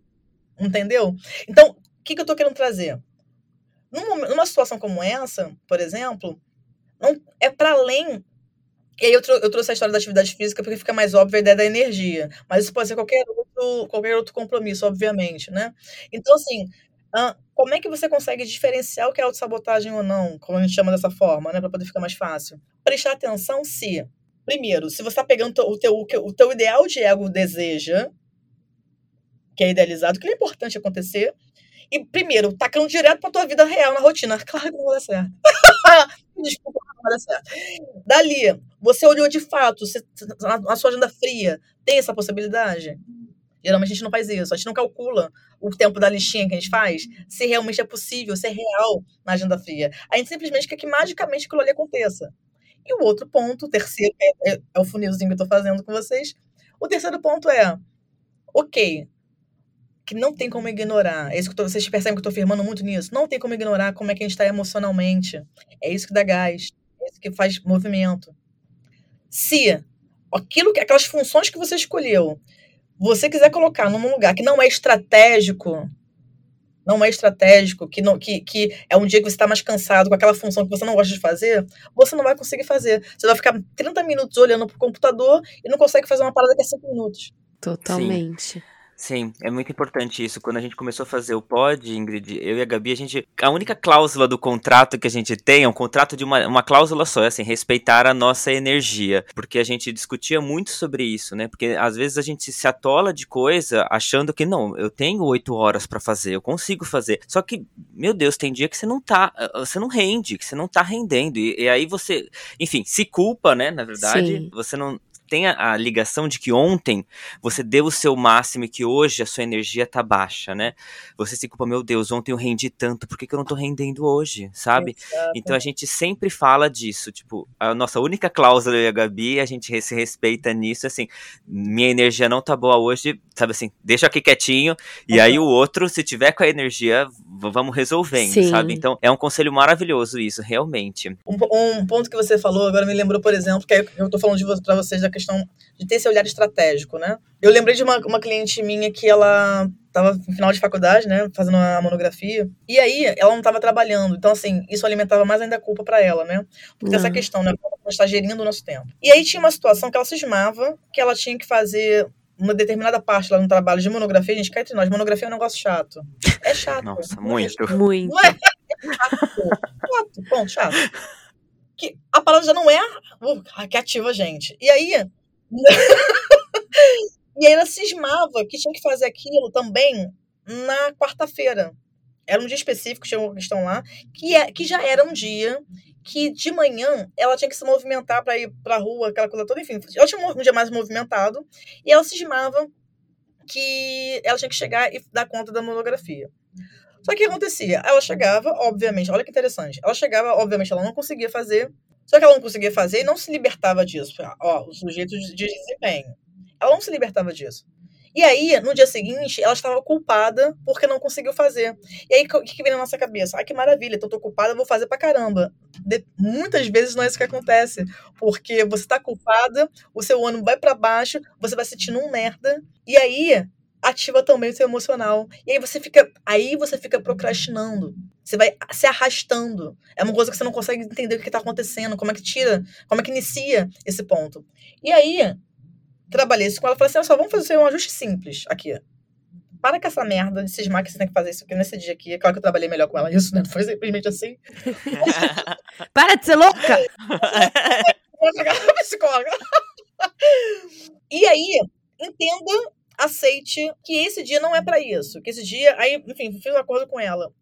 Entendeu? Então, o que, que eu estou querendo trazer? Numa, numa situação como essa, por exemplo, não é para além e aí eu, trou eu, trouxe a história da atividade física porque fica mais óbvia a ideia da energia. Mas isso pode ser qualquer outro, qualquer outro compromisso, obviamente, né? Então, assim, como é que você consegue diferenciar o que é autossabotagem ou não, como a gente chama dessa forma, né? Para poder ficar mais fácil. Prestar atenção se, primeiro, se você está pegando o teu, o teu ideal de ego deseja, que é idealizado, que é importante acontecer. E, primeiro, tacando direto pra tua vida real, na rotina. Claro que não vai dar certo. Desculpa, não vai dar certo. Dali, você olhou de fato, você, a sua agenda fria, tem essa possibilidade? Geralmente a gente não faz isso, a gente não calcula o tempo da listinha que a gente faz, se realmente é possível, se é real na agenda fria. A gente simplesmente quer que magicamente aquilo ali aconteça. E o outro ponto, o terceiro, é, é, é o funilzinho que eu estou fazendo com vocês. O terceiro ponto é, ok, que não tem como ignorar. É isso que tô, vocês percebem que eu estou afirmando muito nisso. Não tem como ignorar como é que a gente está emocionalmente. É isso que dá gás. É isso que faz movimento. Se aquilo que, aquelas funções que você escolheu, você quiser colocar num lugar que não é estratégico, não é estratégico, que, não, que, que é um dia que você está mais cansado com aquela função que você não gosta de fazer, você não vai conseguir fazer. Você vai ficar 30 minutos olhando para o computador e não consegue fazer uma parada que é 5 minutos. Totalmente. Sim. Sim, é muito importante isso. Quando a gente começou a fazer o pod, Ingrid, eu e a Gabi, a gente. A única cláusula do contrato que a gente tem é um contrato de uma, uma cláusula só, é assim, respeitar a nossa energia. Porque a gente discutia muito sobre isso, né? Porque às vezes a gente se atola de coisa achando que não, eu tenho oito horas para fazer, eu consigo fazer. Só que, meu Deus, tem dia que você não tá. Você não rende, que você não tá rendendo. E, e aí você, enfim, se culpa, né? Na verdade, Sim. você não, tem a, a, ligação de que ontem você deu o seu máximo e que hoje a sua energia tá baixa, né? Você se culpa, meu Deus, ontem eu rendi tanto, por que, que eu não tô rendendo hoje, sabe? Exato. Então a gente sempre fala disso, tipo, a nossa única cláusula eu e a Gabi, a gente se respeita nisso, assim, minha energia não tá boa hoje, sabe assim, deixa aqui quietinho, e uhum. aí o outro, se tiver com a energia, vamos resolvendo, Sim. sabe? Então é um conselho maravilhoso isso, realmente. Um, um, ponto que você falou agora me lembrou, por exemplo, que eu tô falando de, pra vocês da questão de ter esse olhar estratégico, né? Eu lembrei de uma, uma cliente minha que ela tava no final de faculdade, né, fazendo a monografia, e aí ela não tava trabalhando, então assim, isso alimentava mais ainda a culpa para ela, né, porque essa Uhum. questão, né, como ela está gerindo o nosso tempo. E aí tinha uma situação que ela cismava que ela tinha que fazer uma determinada parte lá no trabalho de monografia, gente, cá entre nós, monografia é um negócio chato. É chato. Nossa, é muito. Muito. não é chato. chato, ponto, chato. Que a palavra já não é uh, que ativa a gente. E aí. e aí ela cismava que tinha que fazer aquilo também na quarta-feira. Era um dia específico, tinha uma questão lá, que, é, que já era um dia que de manhã ela tinha que se movimentar para ir pra rua, aquela coisa toda, enfim. Ela tinha um dia mais movimentado e ela cismava que ela tinha que chegar e dar conta da monografia. Só que o que acontecia? Ela chegava, obviamente, olha que interessante. Ela chegava, obviamente, ela não conseguia fazer. Só que ela não conseguia fazer e não se libertava disso. Ó, o sujeito de desempenho. Ela não se libertava disso. E aí, no dia seguinte, ela estava culpada porque não conseguiu fazer. E aí, o que, vem na nossa cabeça? Ah, que maravilha, então tô culpada, vou fazer pra caramba. De- muitas vezes não é isso que acontece. Porque você tá culpada, o seu ânimo vai pra baixo, você vai se sentindo um merda. E aí, ativa também o seu emocional. E aí você fica, aí você fica procrastinando. Você vai se arrastando. É uma coisa que você não consegue entender o que está acontecendo, como é que tira, como é que inicia esse ponto. E aí, trabalhei isso com ela, falei assim, olha só, vamos fazer um ajuste simples aqui. Para com essa merda de cismar que você tem que fazer isso aqui nesse dia aqui. É claro que eu trabalhei melhor com ela isso, né? Não foi simplesmente assim. Para de ser louca! Vou psicóloga. E aí, entenda, aceite que esse dia não é pra isso. Que esse dia. Aí, enfim, fiz um acordo com ela.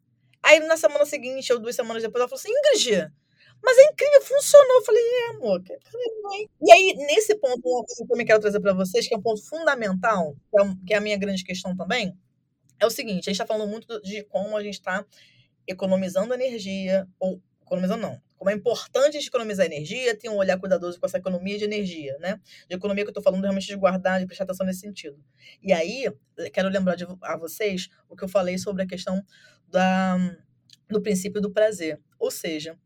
Aí na semana seguinte, ou duas semanas depois, ela falou assim: Ingrid, mas é incrível, funcionou. Eu falei, é, amor. E aí, nesse ponto, uma coisa que eu também quero trazer pra vocês, que é um ponto fundamental, que é, que é a minha grande questão também, é o seguinte: a gente tá falando muito de como a gente tá economizando energia, ou economizando não. Como é importante a gente economizar energia, ter um olhar cuidadoso com essa economia de energia, né? De economia que eu tô falando realmente de guardar, de prestar atenção nesse sentido. E aí, quero lembrar de, a vocês o que eu falei sobre a questão da, do princípio do prazer. Ou seja,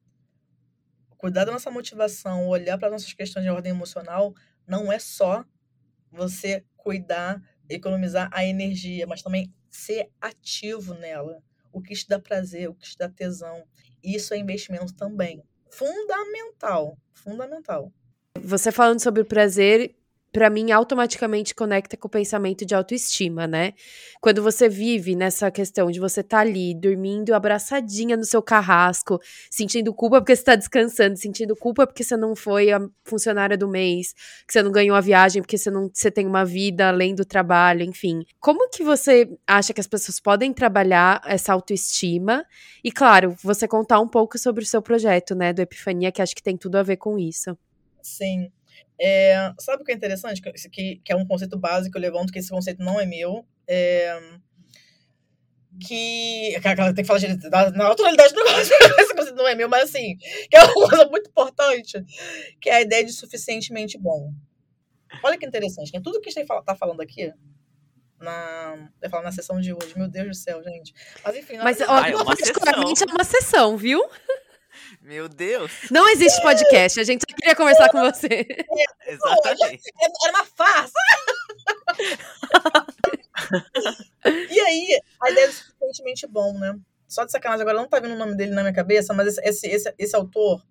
cuidar da nossa motivação, olhar para nossas questões de ordem emocional, não é só você cuidar, economizar a energia, mas também ser ativo nela. O que te dá prazer, o que te dá tesão. Isso é investimento também. Fundamental. Fundamental. Você falando sobre o prazer, pra mim automaticamente conecta com o pensamento de autoestima, né? Quando você vive nessa questão de você estar ali dormindo abraçadinha no seu carrasco, sentindo culpa porque você tá descansando, sentindo culpa porque você não foi a funcionária do mês, que você não ganhou a viagem porque você não você tem uma vida além do trabalho, enfim. Como que você acha que as pessoas podem trabalhar essa autoestima? E claro, você contar um pouco sobre o seu projeto, né, do Epifania, que acho que tem tudo a ver com isso. Sim. É, sabe o que é interessante? Que, que, é um conceito básico eu levanto, que esse conceito não é meu. É, que. tem que falar direito, na, na naturalidade do negócio, esse conceito não é meu, mas assim, que é uma coisa muito importante, que é a ideia de suficientemente bom. Olha que interessante, né? Tudo que a gente tá falando aqui, na, eu falar na sessão de hoje, meu Deus do céu, gente. Mas enfim, Mas, ó, é uma particularmente é uma sessão, viu? Meu Deus. Não existe podcast, a gente só queria conversar com você. Exatamente. era uma farsa. e aí, a ideia é suficientemente bom, né? Só de sacanagem, agora não tá vindo o nome dele na minha cabeça, mas esse, esse, esse, esse autor,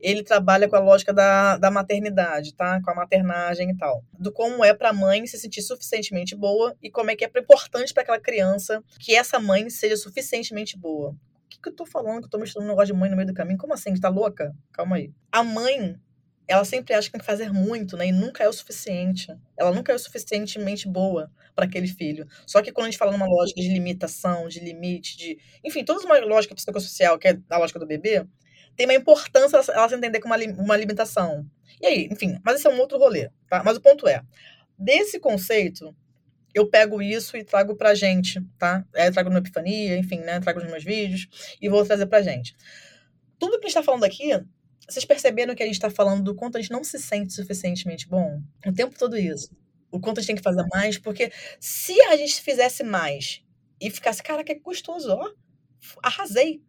ele trabalha com a lógica da, da maternidade, tá? Com a maternagem e tal. Do como é pra mãe se sentir suficientemente boa e como é que é importante para aquela criança que essa mãe seja suficientemente boa. Que, que eu tô falando que eu tô misturando um negócio de mãe no meio do caminho? Como assim? Tá louca? Calma aí. A mãe, ela sempre acha que tem que fazer muito, né? E nunca é o suficiente. Ela nunca é o suficientemente boa para aquele filho. Só que quando a gente fala numa lógica de limitação, de limite, de. Enfim, toda uma lógica psicossocial, que é a lógica do bebê, tem uma importância ela, se entender como uma, uma limitação. E aí, enfim, mas esse é um outro rolê, tá? Mas o ponto é, desse conceito, eu pego isso e trago pra gente, tá? É, trago no Epifania, enfim, né? Trago nos meus vídeos e vou trazer pra gente. Tudo que a gente tá falando aqui, vocês perceberam que a gente tá falando do quanto a gente não se sente suficientemente bom? O tempo todo isso. O quanto a gente tem que fazer mais, porque se a gente fizesse mais e ficasse, cara, que gostoso, ó, arrasei.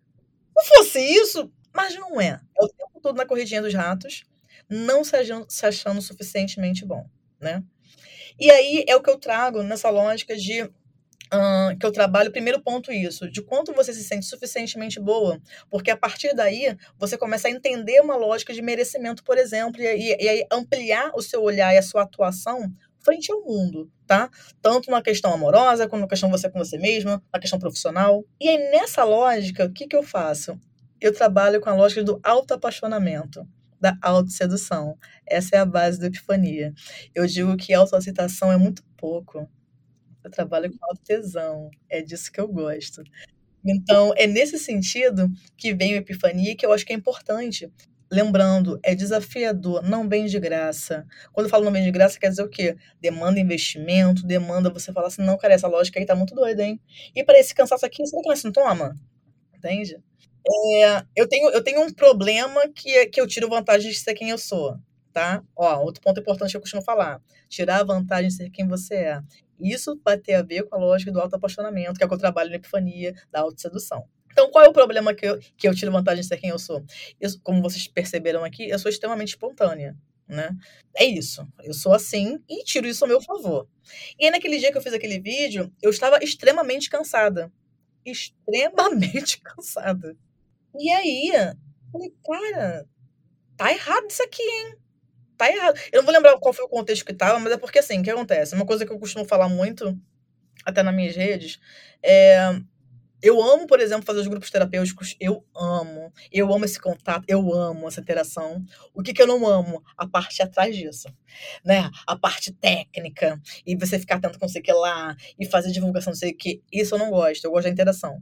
Não fosse isso, mas não é. É o tempo todo na corridinha dos ratos, não se achando, se achando suficientemente bom, né? E aí é o que eu trago nessa lógica de Uh, que eu trabalho, primeiro ponto isso, de quanto você se sente suficientemente boa, porque a partir daí você começa a entender uma lógica de merecimento, por exemplo, e, e, e ampliar o seu olhar e a sua atuação frente ao mundo, tá? Tanto na questão amorosa, como na questão você com você mesma, na questão profissional. E aí, nessa lógica, o que, que eu faço? Eu trabalho com a lógica do autoapaixonamento da autosedução. Essa é a base do Epifania. Eu digo que autoaceitação é muito pouco. Eu trabalho com autotesão. É disso que eu gosto. Então, é nesse sentido que vem o Epifania, que eu acho que é importante. Lembrando, é desafiador, não vem de graça. Quando eu falo não vem de graça, quer dizer o quê? Demanda investimento, demanda você falar assim, não, cara, essa lógica aí tá muito doida, hein? E para esse cansaço aqui, que não é sintoma? Entende? É, eu, tenho, eu tenho um problema que é que eu tiro vantagem de ser quem eu sou, tá? Ó, outro ponto importante que eu costumo falar. Tirar a vantagem de ser quem você é. Isso vai ter a ver com a lógica do auto-apaixonamento, que é o que eu trabalho na epifania da autossedução. Então, qual é o problema que eu, que eu tiro vantagem de ser quem eu sou? Eu, como vocês perceberam aqui, eu sou extremamente espontânea, né? É isso. Eu sou assim e tiro isso ao meu favor. E aí, naquele dia que eu fiz aquele vídeo, eu estava extremamente cansada. Extremamente cansada. E aí, falei, cara, tá errado isso aqui, hein? Tá errado. Eu não vou lembrar qual foi o contexto que tava, mas é porque assim, o que acontece? Uma coisa que eu costumo falar muito, até nas minhas redes, é. Eu amo, por exemplo, fazer os grupos terapêuticos. Eu amo. Eu amo esse contato. Eu amo essa interação. O que, que eu não amo? A parte atrás disso. Né? A parte técnica. E você ficar atento com o que lá. E fazer divulgação, não sei o que. Isso eu não gosto. Eu gosto da interação.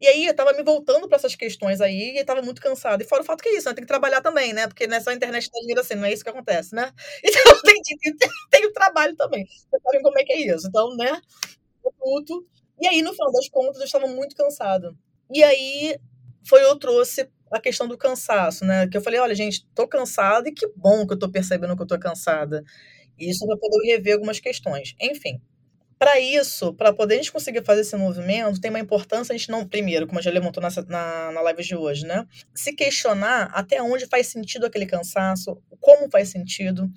E aí eu tava me voltando para essas questões aí e tava muito cansada. E fora o fato que é isso, né? Tem que trabalhar também, né? Porque nessa internet da dinheiro assim, não é isso que acontece, né? Então tem, tem, tem o trabalho também. Vocês sabem como é que é isso. Então, né? Puto. E aí, no final das contas, eu estava muito cansado. E aí foi eu trouxe a questão do cansaço, né? Que eu falei, olha, gente, tô cansada e que bom que eu tô percebendo que eu tô cansada. Isso para poder rever algumas questões. Enfim, para isso, para poder a gente conseguir fazer esse movimento, tem uma importância a gente não, primeiro, como a gente levantou nessa, na, na live de hoje, né? Se questionar até onde faz sentido aquele cansaço, como faz sentido,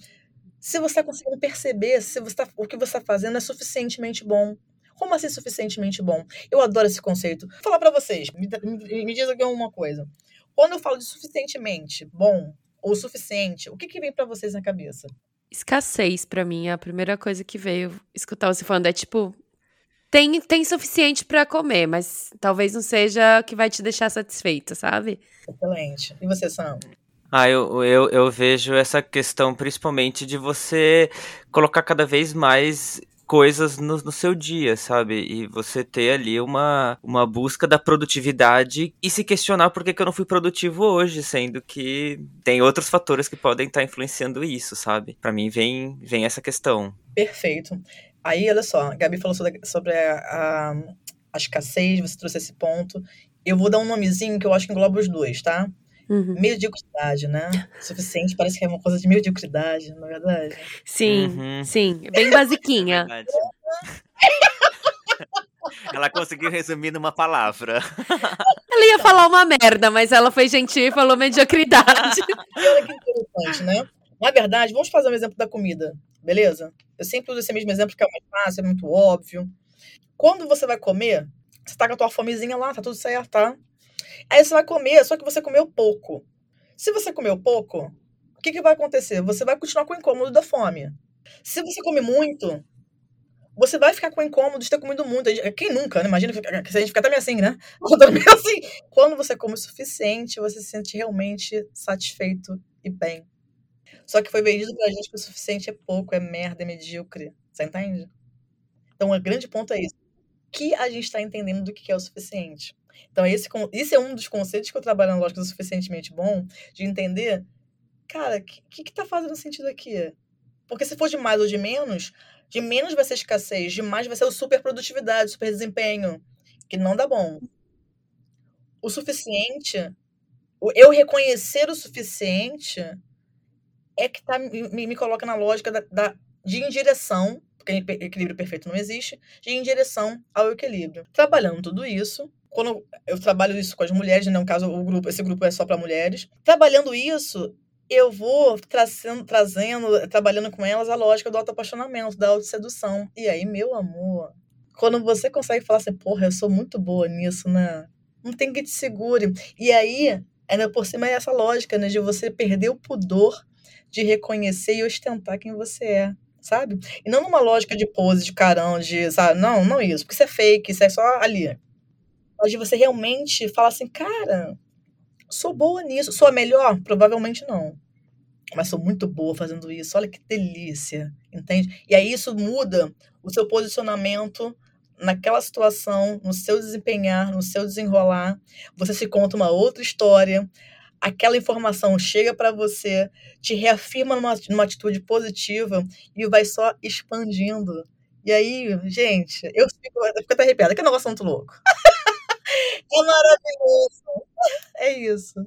se você está conseguindo perceber se você tá, o que você está fazendo é suficientemente bom. Como assim suficientemente bom? Eu adoro esse conceito. Vou falar para vocês, me, me, me diz aqui uma coisa. Quando eu falo de suficientemente bom ou suficiente, o que, que vem para vocês na cabeça? Escassez, para mim, é a primeira coisa que veio escutar você falando. É tipo, tem, tem suficiente para comer, mas talvez não seja o que vai te deixar satisfeita, sabe? Excelente. E você, Sam? Ah, eu, eu, eu vejo essa questão principalmente de você colocar cada vez mais coisas no, no, seu dia, sabe? E você ter ali uma, uma busca da produtividade e se questionar por que, que eu não fui produtivo hoje, sendo que tem outros fatores que podem estar influenciando isso, sabe? Para mim vem, vem essa questão. Perfeito. Aí, olha só, a Gabi falou sobre, sobre a, a, a escassez, você trouxe esse ponto. Eu vou dar um nomezinho que eu acho que engloba os dois, tá? Uhum. Mediocridade, né? Suficiente parece que é uma coisa de mediocridade, na é verdade. Sim, uhum. sim. Bem basiquinha. ela conseguiu resumir numa palavra. Ela ia falar uma merda, mas ela foi gentil e falou mediocridade. Olha que interessante, né? Na verdade, vamos fazer um exemplo da comida, beleza? Eu sempre uso esse mesmo exemplo que é mais fácil, é muito óbvio. Quando você vai comer, você tá com a tua fomezinha lá, tá tudo certo, tá? Aí você vai comer, só que você comeu pouco. Se você comeu pouco, o que, que vai acontecer? Você vai continuar com o incômodo da fome. Se você come muito, você vai ficar com o incômodo de ter comido muito. Quem nunca, né? Imagina que a gente fica também assim, né? Meio assim. Quando você come o suficiente, você se sente realmente satisfeito e bem. Só que foi vendido pra gente que o suficiente é pouco, é merda, é medíocre. Você entende? Então, o grande ponto é isso. O que a gente está entendendo do que é o suficiente? Então, esse, esse é um dos conceitos que eu trabalho na lógica do suficientemente bom, de entender, cara, o que, que tá fazendo sentido aqui? Porque se for de mais ou de menos, de menos vai ser escassez, de mais vai ser o super produtividade, super desempenho, que não dá bom. O suficiente, eu reconhecer o suficiente é que tá, me, me coloca na lógica da, da, de em direção, porque equilíbrio perfeito não existe, de ir em direção ao equilíbrio. Trabalhando tudo isso, quando eu trabalho isso com as mulheres, né, no caso o grupo, esse grupo é só para mulheres, trabalhando isso, eu vou trazendo, trazendo, trabalhando com elas a lógica do autoapaixonamento, da autossedução. E aí, meu amor, Quando você consegue falar assim, porra, eu sou muito boa nisso, né? Não tem que te segure. E aí, ainda por cima é essa lógica, né? De você perder o pudor de reconhecer e ostentar quem você é, sabe? E não numa lógica de pose, de carão, de, sabe? Não, não isso, porque isso é fake, isso é só ali. Mas de você realmente falar assim, cara, sou boa nisso. Sou a melhor? Provavelmente não. Mas sou muito boa fazendo isso. Olha que delícia, entende? E aí isso muda o seu posicionamento naquela situação, no seu desempenhar, no seu desenrolar. Você se conta uma outra história. Aquela informação chega para você, te reafirma numa, numa atitude positiva e vai só expandindo. E aí, gente, eu fico, eu fico até arrepiada, que negócio muito louco. é maravilhoso. É isso.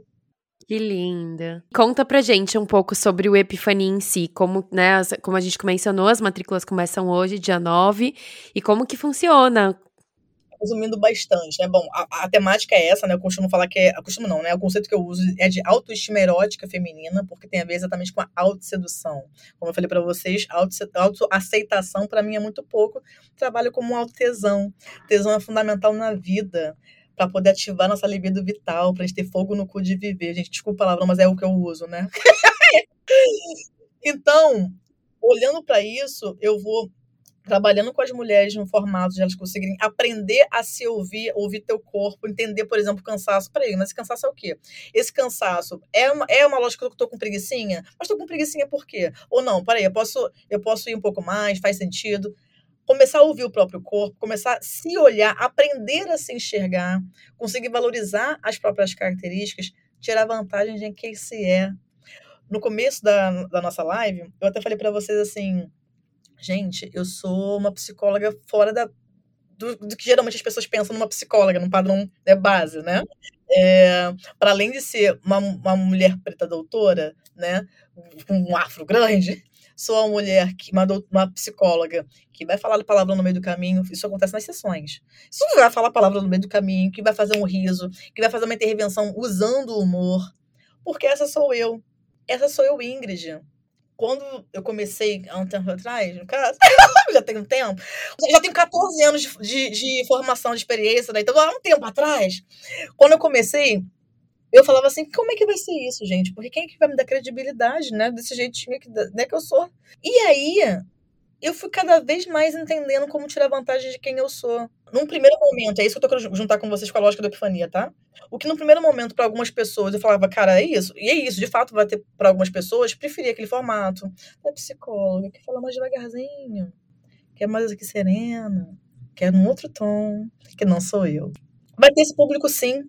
Que linda. Conta pra gente um pouco sobre o Epifania em si, como, né, como a gente mencionou, as matrículas começam hoje, dia 9, e como que funciona? Resumindo bastante, né? Bom, a, a temática é essa, né? Eu costumo falar que é. Costumo não, né? O conceito que eu uso é de autoestima erótica feminina, porque tem a ver exatamente com a autossedução. Como eu falei para vocês, autoaceitação para mim é muito pouco. Trabalho como autotesão. Tesão é fundamental na vida para poder ativar nossa libido vital, pra gente ter fogo no cu de viver. Gente, desculpa a palavra, mas é o que eu uso, né? então, olhando para isso, eu vou trabalhando com as mulheres no formato de elas conseguirem aprender a se ouvir, ouvir teu corpo, entender, por exemplo, cansaço. Peraí, mas esse cansaço é o quê? Esse cansaço é uma, é uma lógica que eu tô com preguiçinha? Mas tô com preguiçinha por quê? Ou não, peraí, eu posso, eu posso ir um pouco mais, faz sentido começar a ouvir o próprio corpo, começar a se olhar, aprender a se enxergar, conseguir valorizar as próprias características, tirar vantagem de quem se é. No começo da, da nossa live, eu até falei para vocês assim, gente, eu sou uma psicóloga fora da, do, do, que geralmente as pessoas pensam numa psicóloga, num padrão é base, né? É, para além de ser uma, uma mulher preta doutora, né, com um afro grande, sou uma mulher, que, uma, uma psicóloga, que vai falar a palavra no meio do caminho, isso acontece nas sessões. Isso vai falar a palavra no meio do caminho, que vai fazer um riso, que vai fazer uma intervenção usando o humor, porque essa sou eu. Essa sou eu, Ingrid. Quando eu comecei há um tempo atrás, no caso, já tem um tempo, já tenho 14 anos de, de, de formação, de experiência, né? então há um tempo atrás, quando eu comecei, eu falava assim, como é que vai ser isso, gente? Porque quem é que vai me dar credibilidade, né? Desse jeitinho que, né, que eu sou. E aí, eu fui cada vez mais entendendo como tirar vantagem de quem eu sou. Num primeiro momento, é isso que eu tô querendo juntar com vocês com a lógica da epifania, tá? O que no primeiro momento, para algumas pessoas, eu falava, cara, é isso. E é isso, de fato, vai ter para algumas pessoas, preferir aquele formato. Da psicóloga, que fala mais devagarzinho, que é mais aqui serena, que é num outro tom, que não sou eu. Vai ter esse público sim,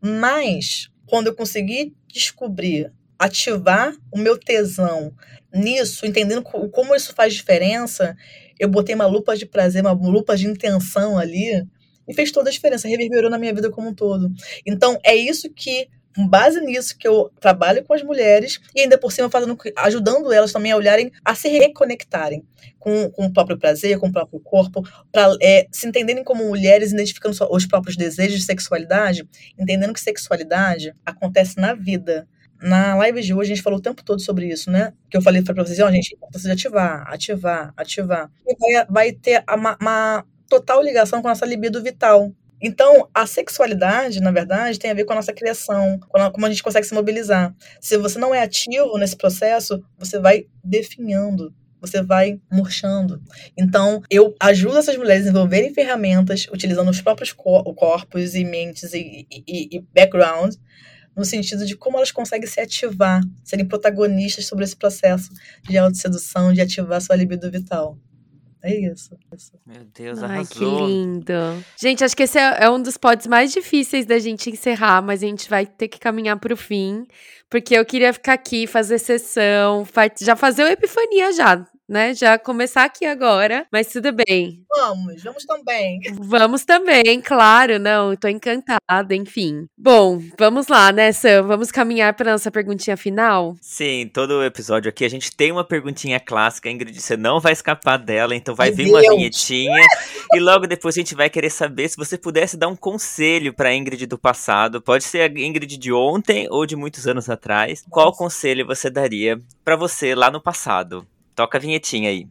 mas quando eu consegui descobrir, ativar o meu tesão nisso, entendendo como isso faz diferença, eu botei uma lupa de prazer, uma lupa de intenção ali, e fez toda a diferença, reverberou na minha vida como um todo. Então, é isso que com base nisso que eu trabalho com as mulheres e ainda por cima fazendo, ajudando elas também a olharem, a se reconectarem com, com o próprio prazer, com o próprio corpo, para é, se entenderem como mulheres, identificando os próprios desejos de sexualidade, entendendo que sexualidade acontece na vida. Na live de hoje a gente falou o tempo todo sobre isso, né? Que eu falei para vocês, ó, gente, importância de ativar, ativar, ativar. E vai, vai ter uma, uma total ligação com a nossa libido vital, então, a sexualidade, na verdade, tem a ver com a nossa criação, como a gente consegue se mobilizar. Se você não é ativo nesse processo, você vai definhando, você vai murchando. Então, eu ajudo essas mulheres a desenvolverem ferramentas utilizando os próprios cor corpos e mentes e, e, e background no sentido de como elas conseguem se ativar, serem protagonistas sobre esse processo de autossedução, de ativar sua libido vital. É isso. Meu Deus, Ai, arrasou. que lindo. Gente, acho que esse é, é um dos pods mais difíceis da gente encerrar, mas a gente vai ter que caminhar para o fim, porque eu queria ficar aqui, fazer sessão, já fazer o Epifania já, né? Já começar aqui agora, mas tudo bem. Vamos, vamos também. Vamos também, claro, não, tô encantada, enfim. Bom, vamos lá, né, Sam? Vamos caminhar para nossa perguntinha final? Sim, todo episódio aqui a gente tem uma perguntinha clássica, Ingrid, você não vai escapar dela, então vai Meu vir uma Deus. vinhetinha e logo depois a gente vai querer saber se você pudesse dar um conselho pra Ingrid do passado, pode ser a Ingrid de ontem ou de muitos anos atrás. Qual conselho você daria pra você lá no passado? Toca a vinhetinha aí.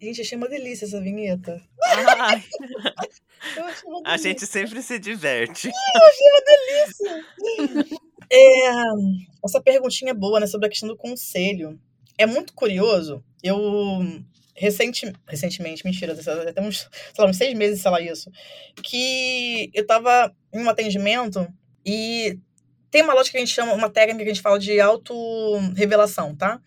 Gente, achei uma delícia essa vinheta. A gente sempre se diverte. Eu achei uma delícia. É, essa perguntinha é boa, né, sobre a questão do conselho. É muito curioso. Eu recenti, recentemente, mentira, até uns, sei lá, uns seis meses, sei lá, isso. Que eu tava em um atendimento e tem uma lógica que a gente chama, uma técnica que a gente fala de auto-revelação, tá?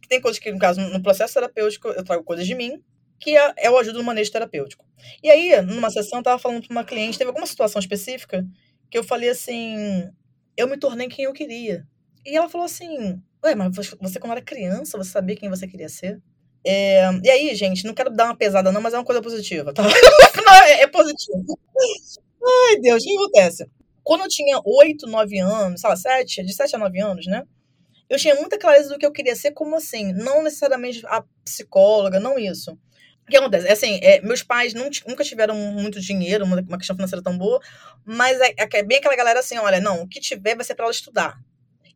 Que tem coisas que, no caso, no processo terapêutico, eu trago coisas de mim, que é- eu ajudo no manejo terapêutico. E aí, numa sessão, eu tava falando pra uma cliente, teve alguma situação específica, que eu falei assim, eu me tornei quem eu queria. E ela falou assim, ué, mas você quando era criança, você sabia quem você queria ser? É, e aí, gente, não quero dar uma pesada não, mas é uma coisa positiva, tá? É, é positivo. Ai, Deus, o que acontece? Quando eu tinha 8, 9 anos, sei lá, 7, de 7 a 9 anos, né? Eu tinha muita clareza do que eu queria ser, como assim? Não necessariamente a psicóloga, não isso. O que acontece? É assim, é, meus pais não nunca tiveram muito dinheiro, uma, questão financeira tão boa, mas é, é bem aquela galera assim, olha, não, o que tiver vai ser para ela estudar.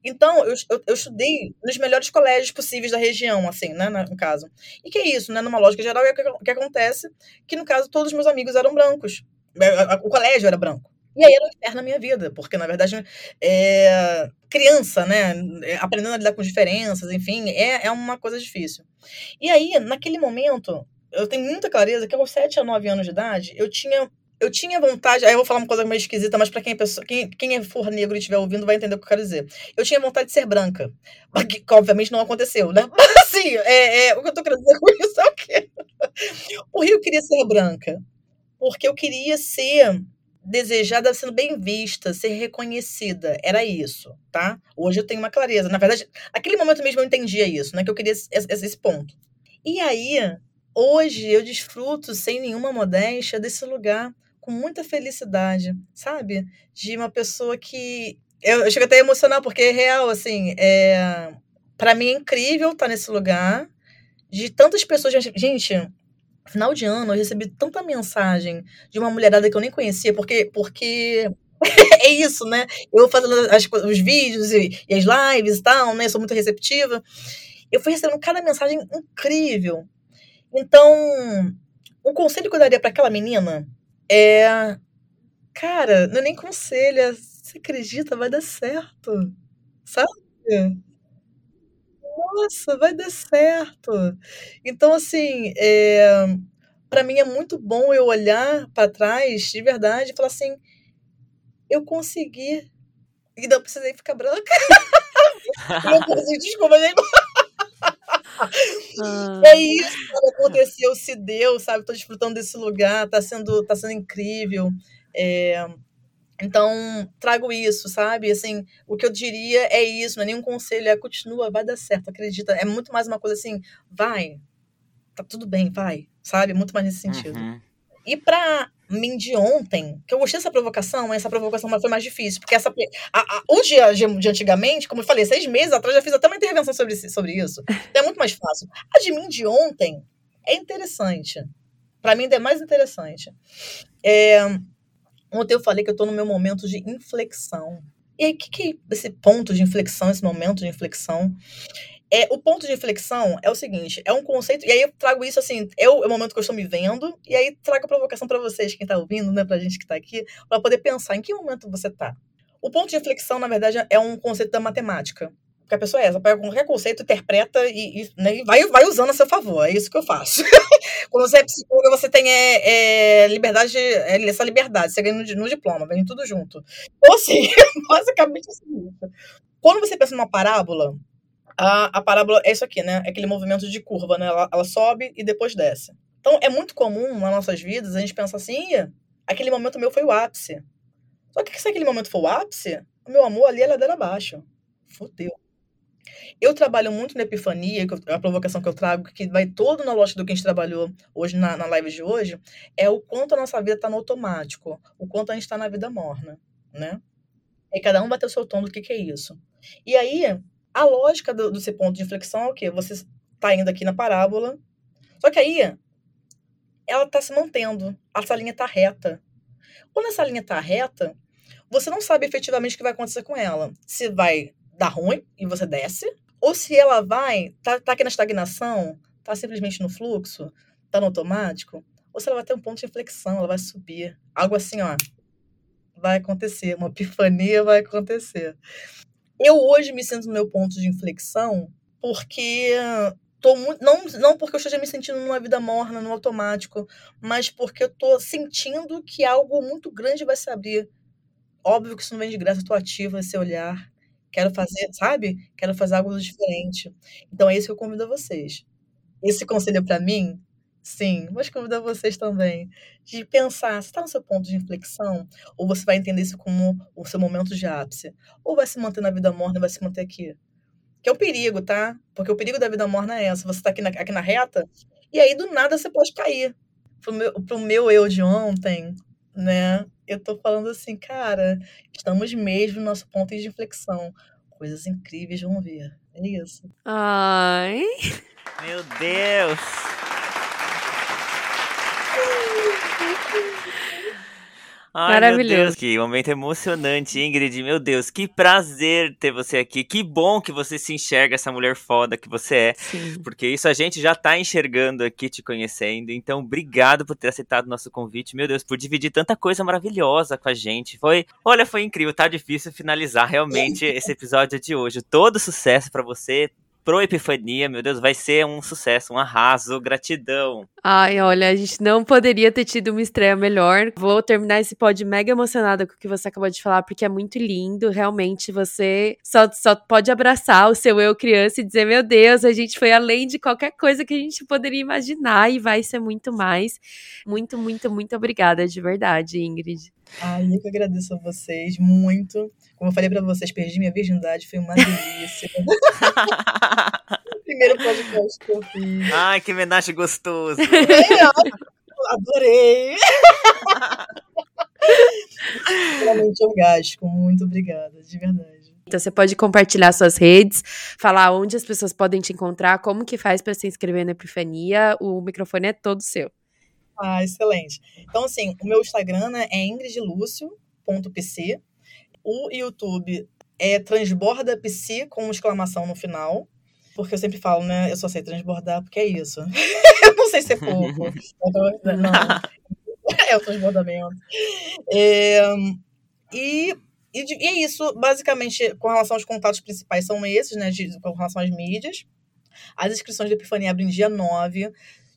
Então, eu, eu, eu estudei nos melhores colégios possíveis da região, assim, né, no caso. E que é isso, né, numa lógica geral, é o que, que acontece, que no caso todos os meus amigos eram brancos. É, O colégio era branco. E aí era um inferno na minha vida, porque na verdade, é, criança, né, é, aprendendo a lidar com diferenças, enfim, é, é uma coisa difícil. E aí, naquele momento, eu tenho muita clareza que aos 7 a 9 anos de idade, eu tinha eu tinha vontade, aí eu vou falar uma coisa meio esquisita, mas para quem, é pessoa- quem, quem é for negro e estiver ouvindo vai entender o que eu quero dizer. Eu tinha vontade de ser branca, mas que, obviamente não aconteceu, né? Mas assim, é, é, o que eu tô querendo dizer com isso é o quê? O Rio queria ser branca, porque eu queria ser desejada, sendo bem vista, ser reconhecida. Era isso, tá? Hoje eu tenho uma clareza. Na verdade, naquele momento mesmo eu entendia isso, né? Que eu queria esse- esse ponto. E aí, hoje eu desfruto, sem nenhuma modéstia, desse lugar com muita felicidade, sabe? De uma pessoa que. Eu, eu chego até a emocionar, porque é real, assim. É... Para mim é incrível estar nesse lugar, de tantas pessoas. Gente, final de ano eu recebi tanta mensagem de uma mulherada que eu nem conhecia, porque. porque... é isso, né? Eu fazendo as, os vídeos e, e as lives e tal, né? Sou muito receptiva. Eu fui recebendo cada mensagem incrível. Então, o conselho que eu daria para aquela menina é. Cara, não é nem conselho, é, você acredita, vai dar certo. Sabe? Nossa, vai dar certo. Então, assim, é, para mim é muito bom eu olhar para trás de verdade e falar assim: eu consegui. E não precisei ficar branca. Eu consegui, desculpa, gente. Ah, É isso, sabe? Aconteceu, se deu, sabe? Tô desfrutando desse lugar, tá sendo, tá sendo incrível. É, Então, trago isso, sabe? Assim, o que eu diria é isso, não é nenhum conselho, é continua, vai dar certo, acredita. É muito mais uma coisa assim, vai, tá tudo bem, vai, sabe? Muito mais nesse sentido. Uhum. E pra mim de ontem, que eu gostei dessa provocação, essa provocação foi mais difícil, porque essa, a, a, o dia de, antigamente, como eu falei, seis meses atrás, já fiz até uma intervenção sobre, sobre isso. Então é muito mais fácil. A de mim de ontem é interessante. Pra mim ainda é mais interessante. É, ontem eu falei que eu tô no meu momento de inflexão. E aí, o que, que é esse ponto de inflexão, esse momento de inflexão? É, o ponto de inflexão é o seguinte, é um conceito, e aí eu trago isso assim, o, é o momento que eu estou me vendo, e aí trago a provocação para vocês, quem tá ouvindo, né, pra gente que tá aqui, para poder pensar em que momento você tá. O ponto de inflexão, na verdade, é um conceito da matemática. Porque a pessoa é essa, pega qualquer conceito, interpreta e, e, né, e vai, vai usando a seu favor, é isso que eu faço. Quando você é psicóloga, você tem é, é, liberdade, é, essa liberdade, você ganha no, no diploma, vem tudo junto. Então, assim, basicamente é o seguinte. Quando você pensa numa parábola, a, a parábola é isso aqui, né? É aquele movimento de curva, né? Ela, ela sobe e depois desce. Então, é muito comum nas nossas vidas a gente pensar assim, "Ih, aquele momento meu foi o ápice. Só que se aquele momento for o ápice, o meu amor ali é ladeira abaixo. Fudeu. Eu trabalho muito na epifania, que eu- a provocação que eu trago, que vai todo na lógica do que a gente trabalhou hoje na, na live de hoje, é o quanto a nossa vida está no automático, o quanto a gente está na vida morna, né? E cada um vai ter o seu tom do que, que é isso. E aí, a lógica do, desse ponto de inflexão é o quê? Você está indo aqui na parábola, só que aí ela está se mantendo, essa linha está reta. Quando essa linha está reta, você não sabe efetivamente o que vai acontecer com ela. Se vai dar ruim e você desce, ou se ela vai, tá, tá aqui na estagnação, tá simplesmente no fluxo, tá no automático, ou se ela vai ter um ponto de inflexão, ela vai subir. Algo assim, ó, vai acontecer, uma epifania vai acontecer. Eu hoje me sinto no meu ponto de inflexão porque tô muito, não, não porque eu esteja me sentindo numa vida morna, no automático, mas porque eu tô sentindo que algo muito grande vai se abrir. Óbvio que isso não vem de graça, eu tô ativa esse olhar. Quero fazer, sabe? Quero fazer algo diferente. Então é isso que eu convido a vocês. Esse conselho para mim, sim, mas convido a vocês também, de pensar, você está no seu ponto de inflexão, ou você vai entender isso como o seu momento de ápice, ou vai se manter na vida morna e vai se manter aqui. Que é o perigo, tá? Porque o perigo da vida morna é essa. Você tá aqui na, aqui na reta, e aí do nada você pode cair. Pro meu, pro meu eu de ontem, né? Eu tô falando assim, cara, estamos mesmo no nosso ponto de inflexão. Coisas incríveis vão vir. É isso. Ai. Meu Deus! Ai, Maravilhoso. Meu Deus, que momento emocionante, Ingrid. Meu Deus, que prazer ter você aqui. Que bom que você se enxerga essa mulher foda que você é. Sim. Porque isso a gente já tá enxergando aqui, te conhecendo. Então, obrigado por ter aceitado o nosso convite. Meu Deus, por dividir tanta coisa maravilhosa com a gente. Foi, olha, foi incrível. Tá difícil finalizar realmente esse episódio de hoje. Todo sucesso pra você. Pro Epifania, meu Deus, vai ser um sucesso, um arraso, gratidão. Ai, olha, a gente não poderia ter tido uma estreia melhor. Vou terminar esse pod mega emocionada com o que você acabou de falar, porque é muito lindo. Realmente, você só, só pode abraçar o seu eu criança e dizer: Meu Deus, a gente foi além de qualquer coisa que a gente poderia imaginar e vai ser muito mais. Muito, muito, muito obrigada, de verdade, Ingrid. Ai, eu que agradeço a vocês muito. Como eu falei pra vocês, perdi minha virgindade, foi uma delícia. Primeiro podcast que eu fiz. Ai, que homenagem gostoso. É, ó, adorei. Realmente orgástico. Muito obrigada, de verdade. Então você pode compartilhar suas redes, falar onde as pessoas podem te encontrar, como que faz para se inscrever na Epifania. O microfone é todo seu. Ah, excelente. Então, assim, o meu Instagram né, é ingridlucio.pc. O YouTube é transborda psi com exclamação no final. Porque eu sempre falo, né? Eu só sei transbordar porque é isso. eu não sei ser pouco. não. É o transbordamento. É, e, e, de- e é isso, basicamente, com relação aos contatos principais são esses, né? de- com relação às mídias. As inscrições da Epifania abrem dia 9.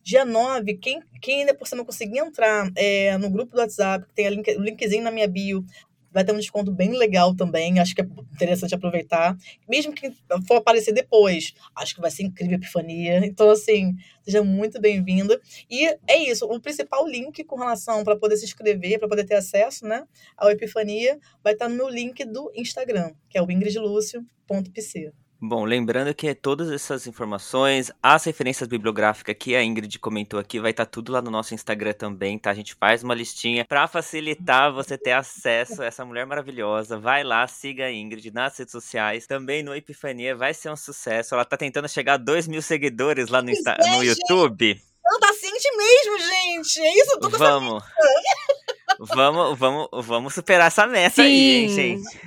Dia 9, quem, quem ainda por cima conseguir entrar é, no grupo do WhatsApp, que tem link, o linkzinho na minha bio, vai ter um desconto bem legal também. Acho que é interessante aproveitar. Mesmo que for aparecer depois, acho que vai ser incrível a Epifania. Então, assim, seja muito bem-vindo. E é isso, o principal link com relação para poder se inscrever, para poder ter acesso né, ao Epifania, vai estar no meu link do Instagram, que é o ingridlucio.pc. Bom, lembrando que todas essas informações, as referências bibliográficas que a Ingrid comentou aqui, vai estar tudo lá no nosso Instagram também, tá? A gente faz uma listinha pra facilitar você ter acesso a essa mulher maravilhosa. Vai lá, siga a Ingrid nas redes sociais, também no Epifania, vai ser um sucesso. Ela tá tentando chegar a 2 mil seguidores lá no, Insta- é, no YouTube. Santa Cinti mesmo, gente! É isso, essa Vamos. Vamos, vamos, vamos superar essa meta aí, hein, Sim. gente?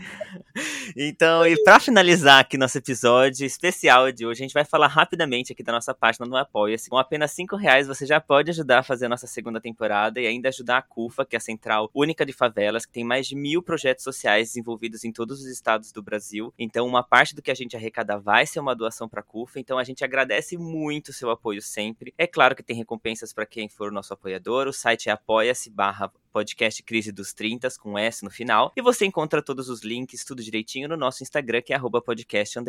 Então, e pra finalizar aqui nosso episódio especial de hoje, a gente vai falar rapidamente aqui da nossa página no Apoia-se. Com apenas 5 reais você já pode ajudar a fazer a nossa segunda temporada e ainda ajudar a CUFA, que é a Central Única de Favelas, que tem mais de mil projetos sociais desenvolvidos em todos os estados do Brasil. Então, uma parte do que a gente arrecadar vai ser uma doação pra CUFA. Então, a gente agradece muito o seu apoio sempre. É claro que tem recompensas para quem for o nosso apoiador. O site é apoia-se barra podcast Crise dos 30 com S no final. E você encontra todos os links, tudo direitinho no nosso Instagram, que é podcast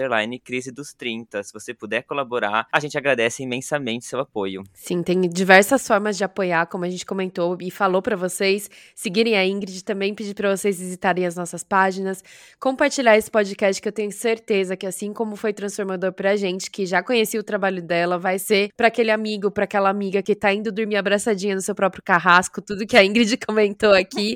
Crise dos 30. Se você puder colaborar, a gente agradece imensamente seu apoio. Sim, tem diversas formas de apoiar, como a gente comentou e falou pra vocês. Seguirem a Ingrid, também pedir pra vocês visitarem as nossas páginas, compartilhar esse podcast que eu tenho certeza que assim como foi transformador pra gente, que já conhecia o trabalho dela, vai ser pra aquele amigo, pra aquela amiga que tá indo dormir abraçadinha no seu próprio carrasco, tudo que a Ingrid comentou aqui.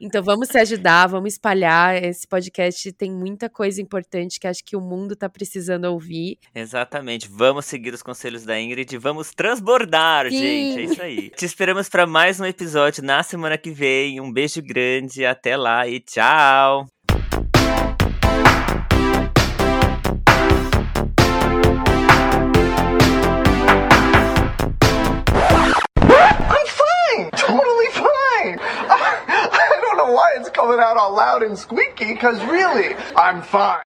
Então vamos se ajudar, vamos espalhar. Esse podcast tem muita coisa importante que acho que o mundo tá precisando ouvir. Exatamente. Vamos seguir os conselhos da Ingrid. Vamos transbordar, Sim. gente. É isso aí. Te esperamos para mais um episódio na semana que vem. Um beijo grande. Até lá e tchau. Coming out all loud and squeaky, because really, I'm fine.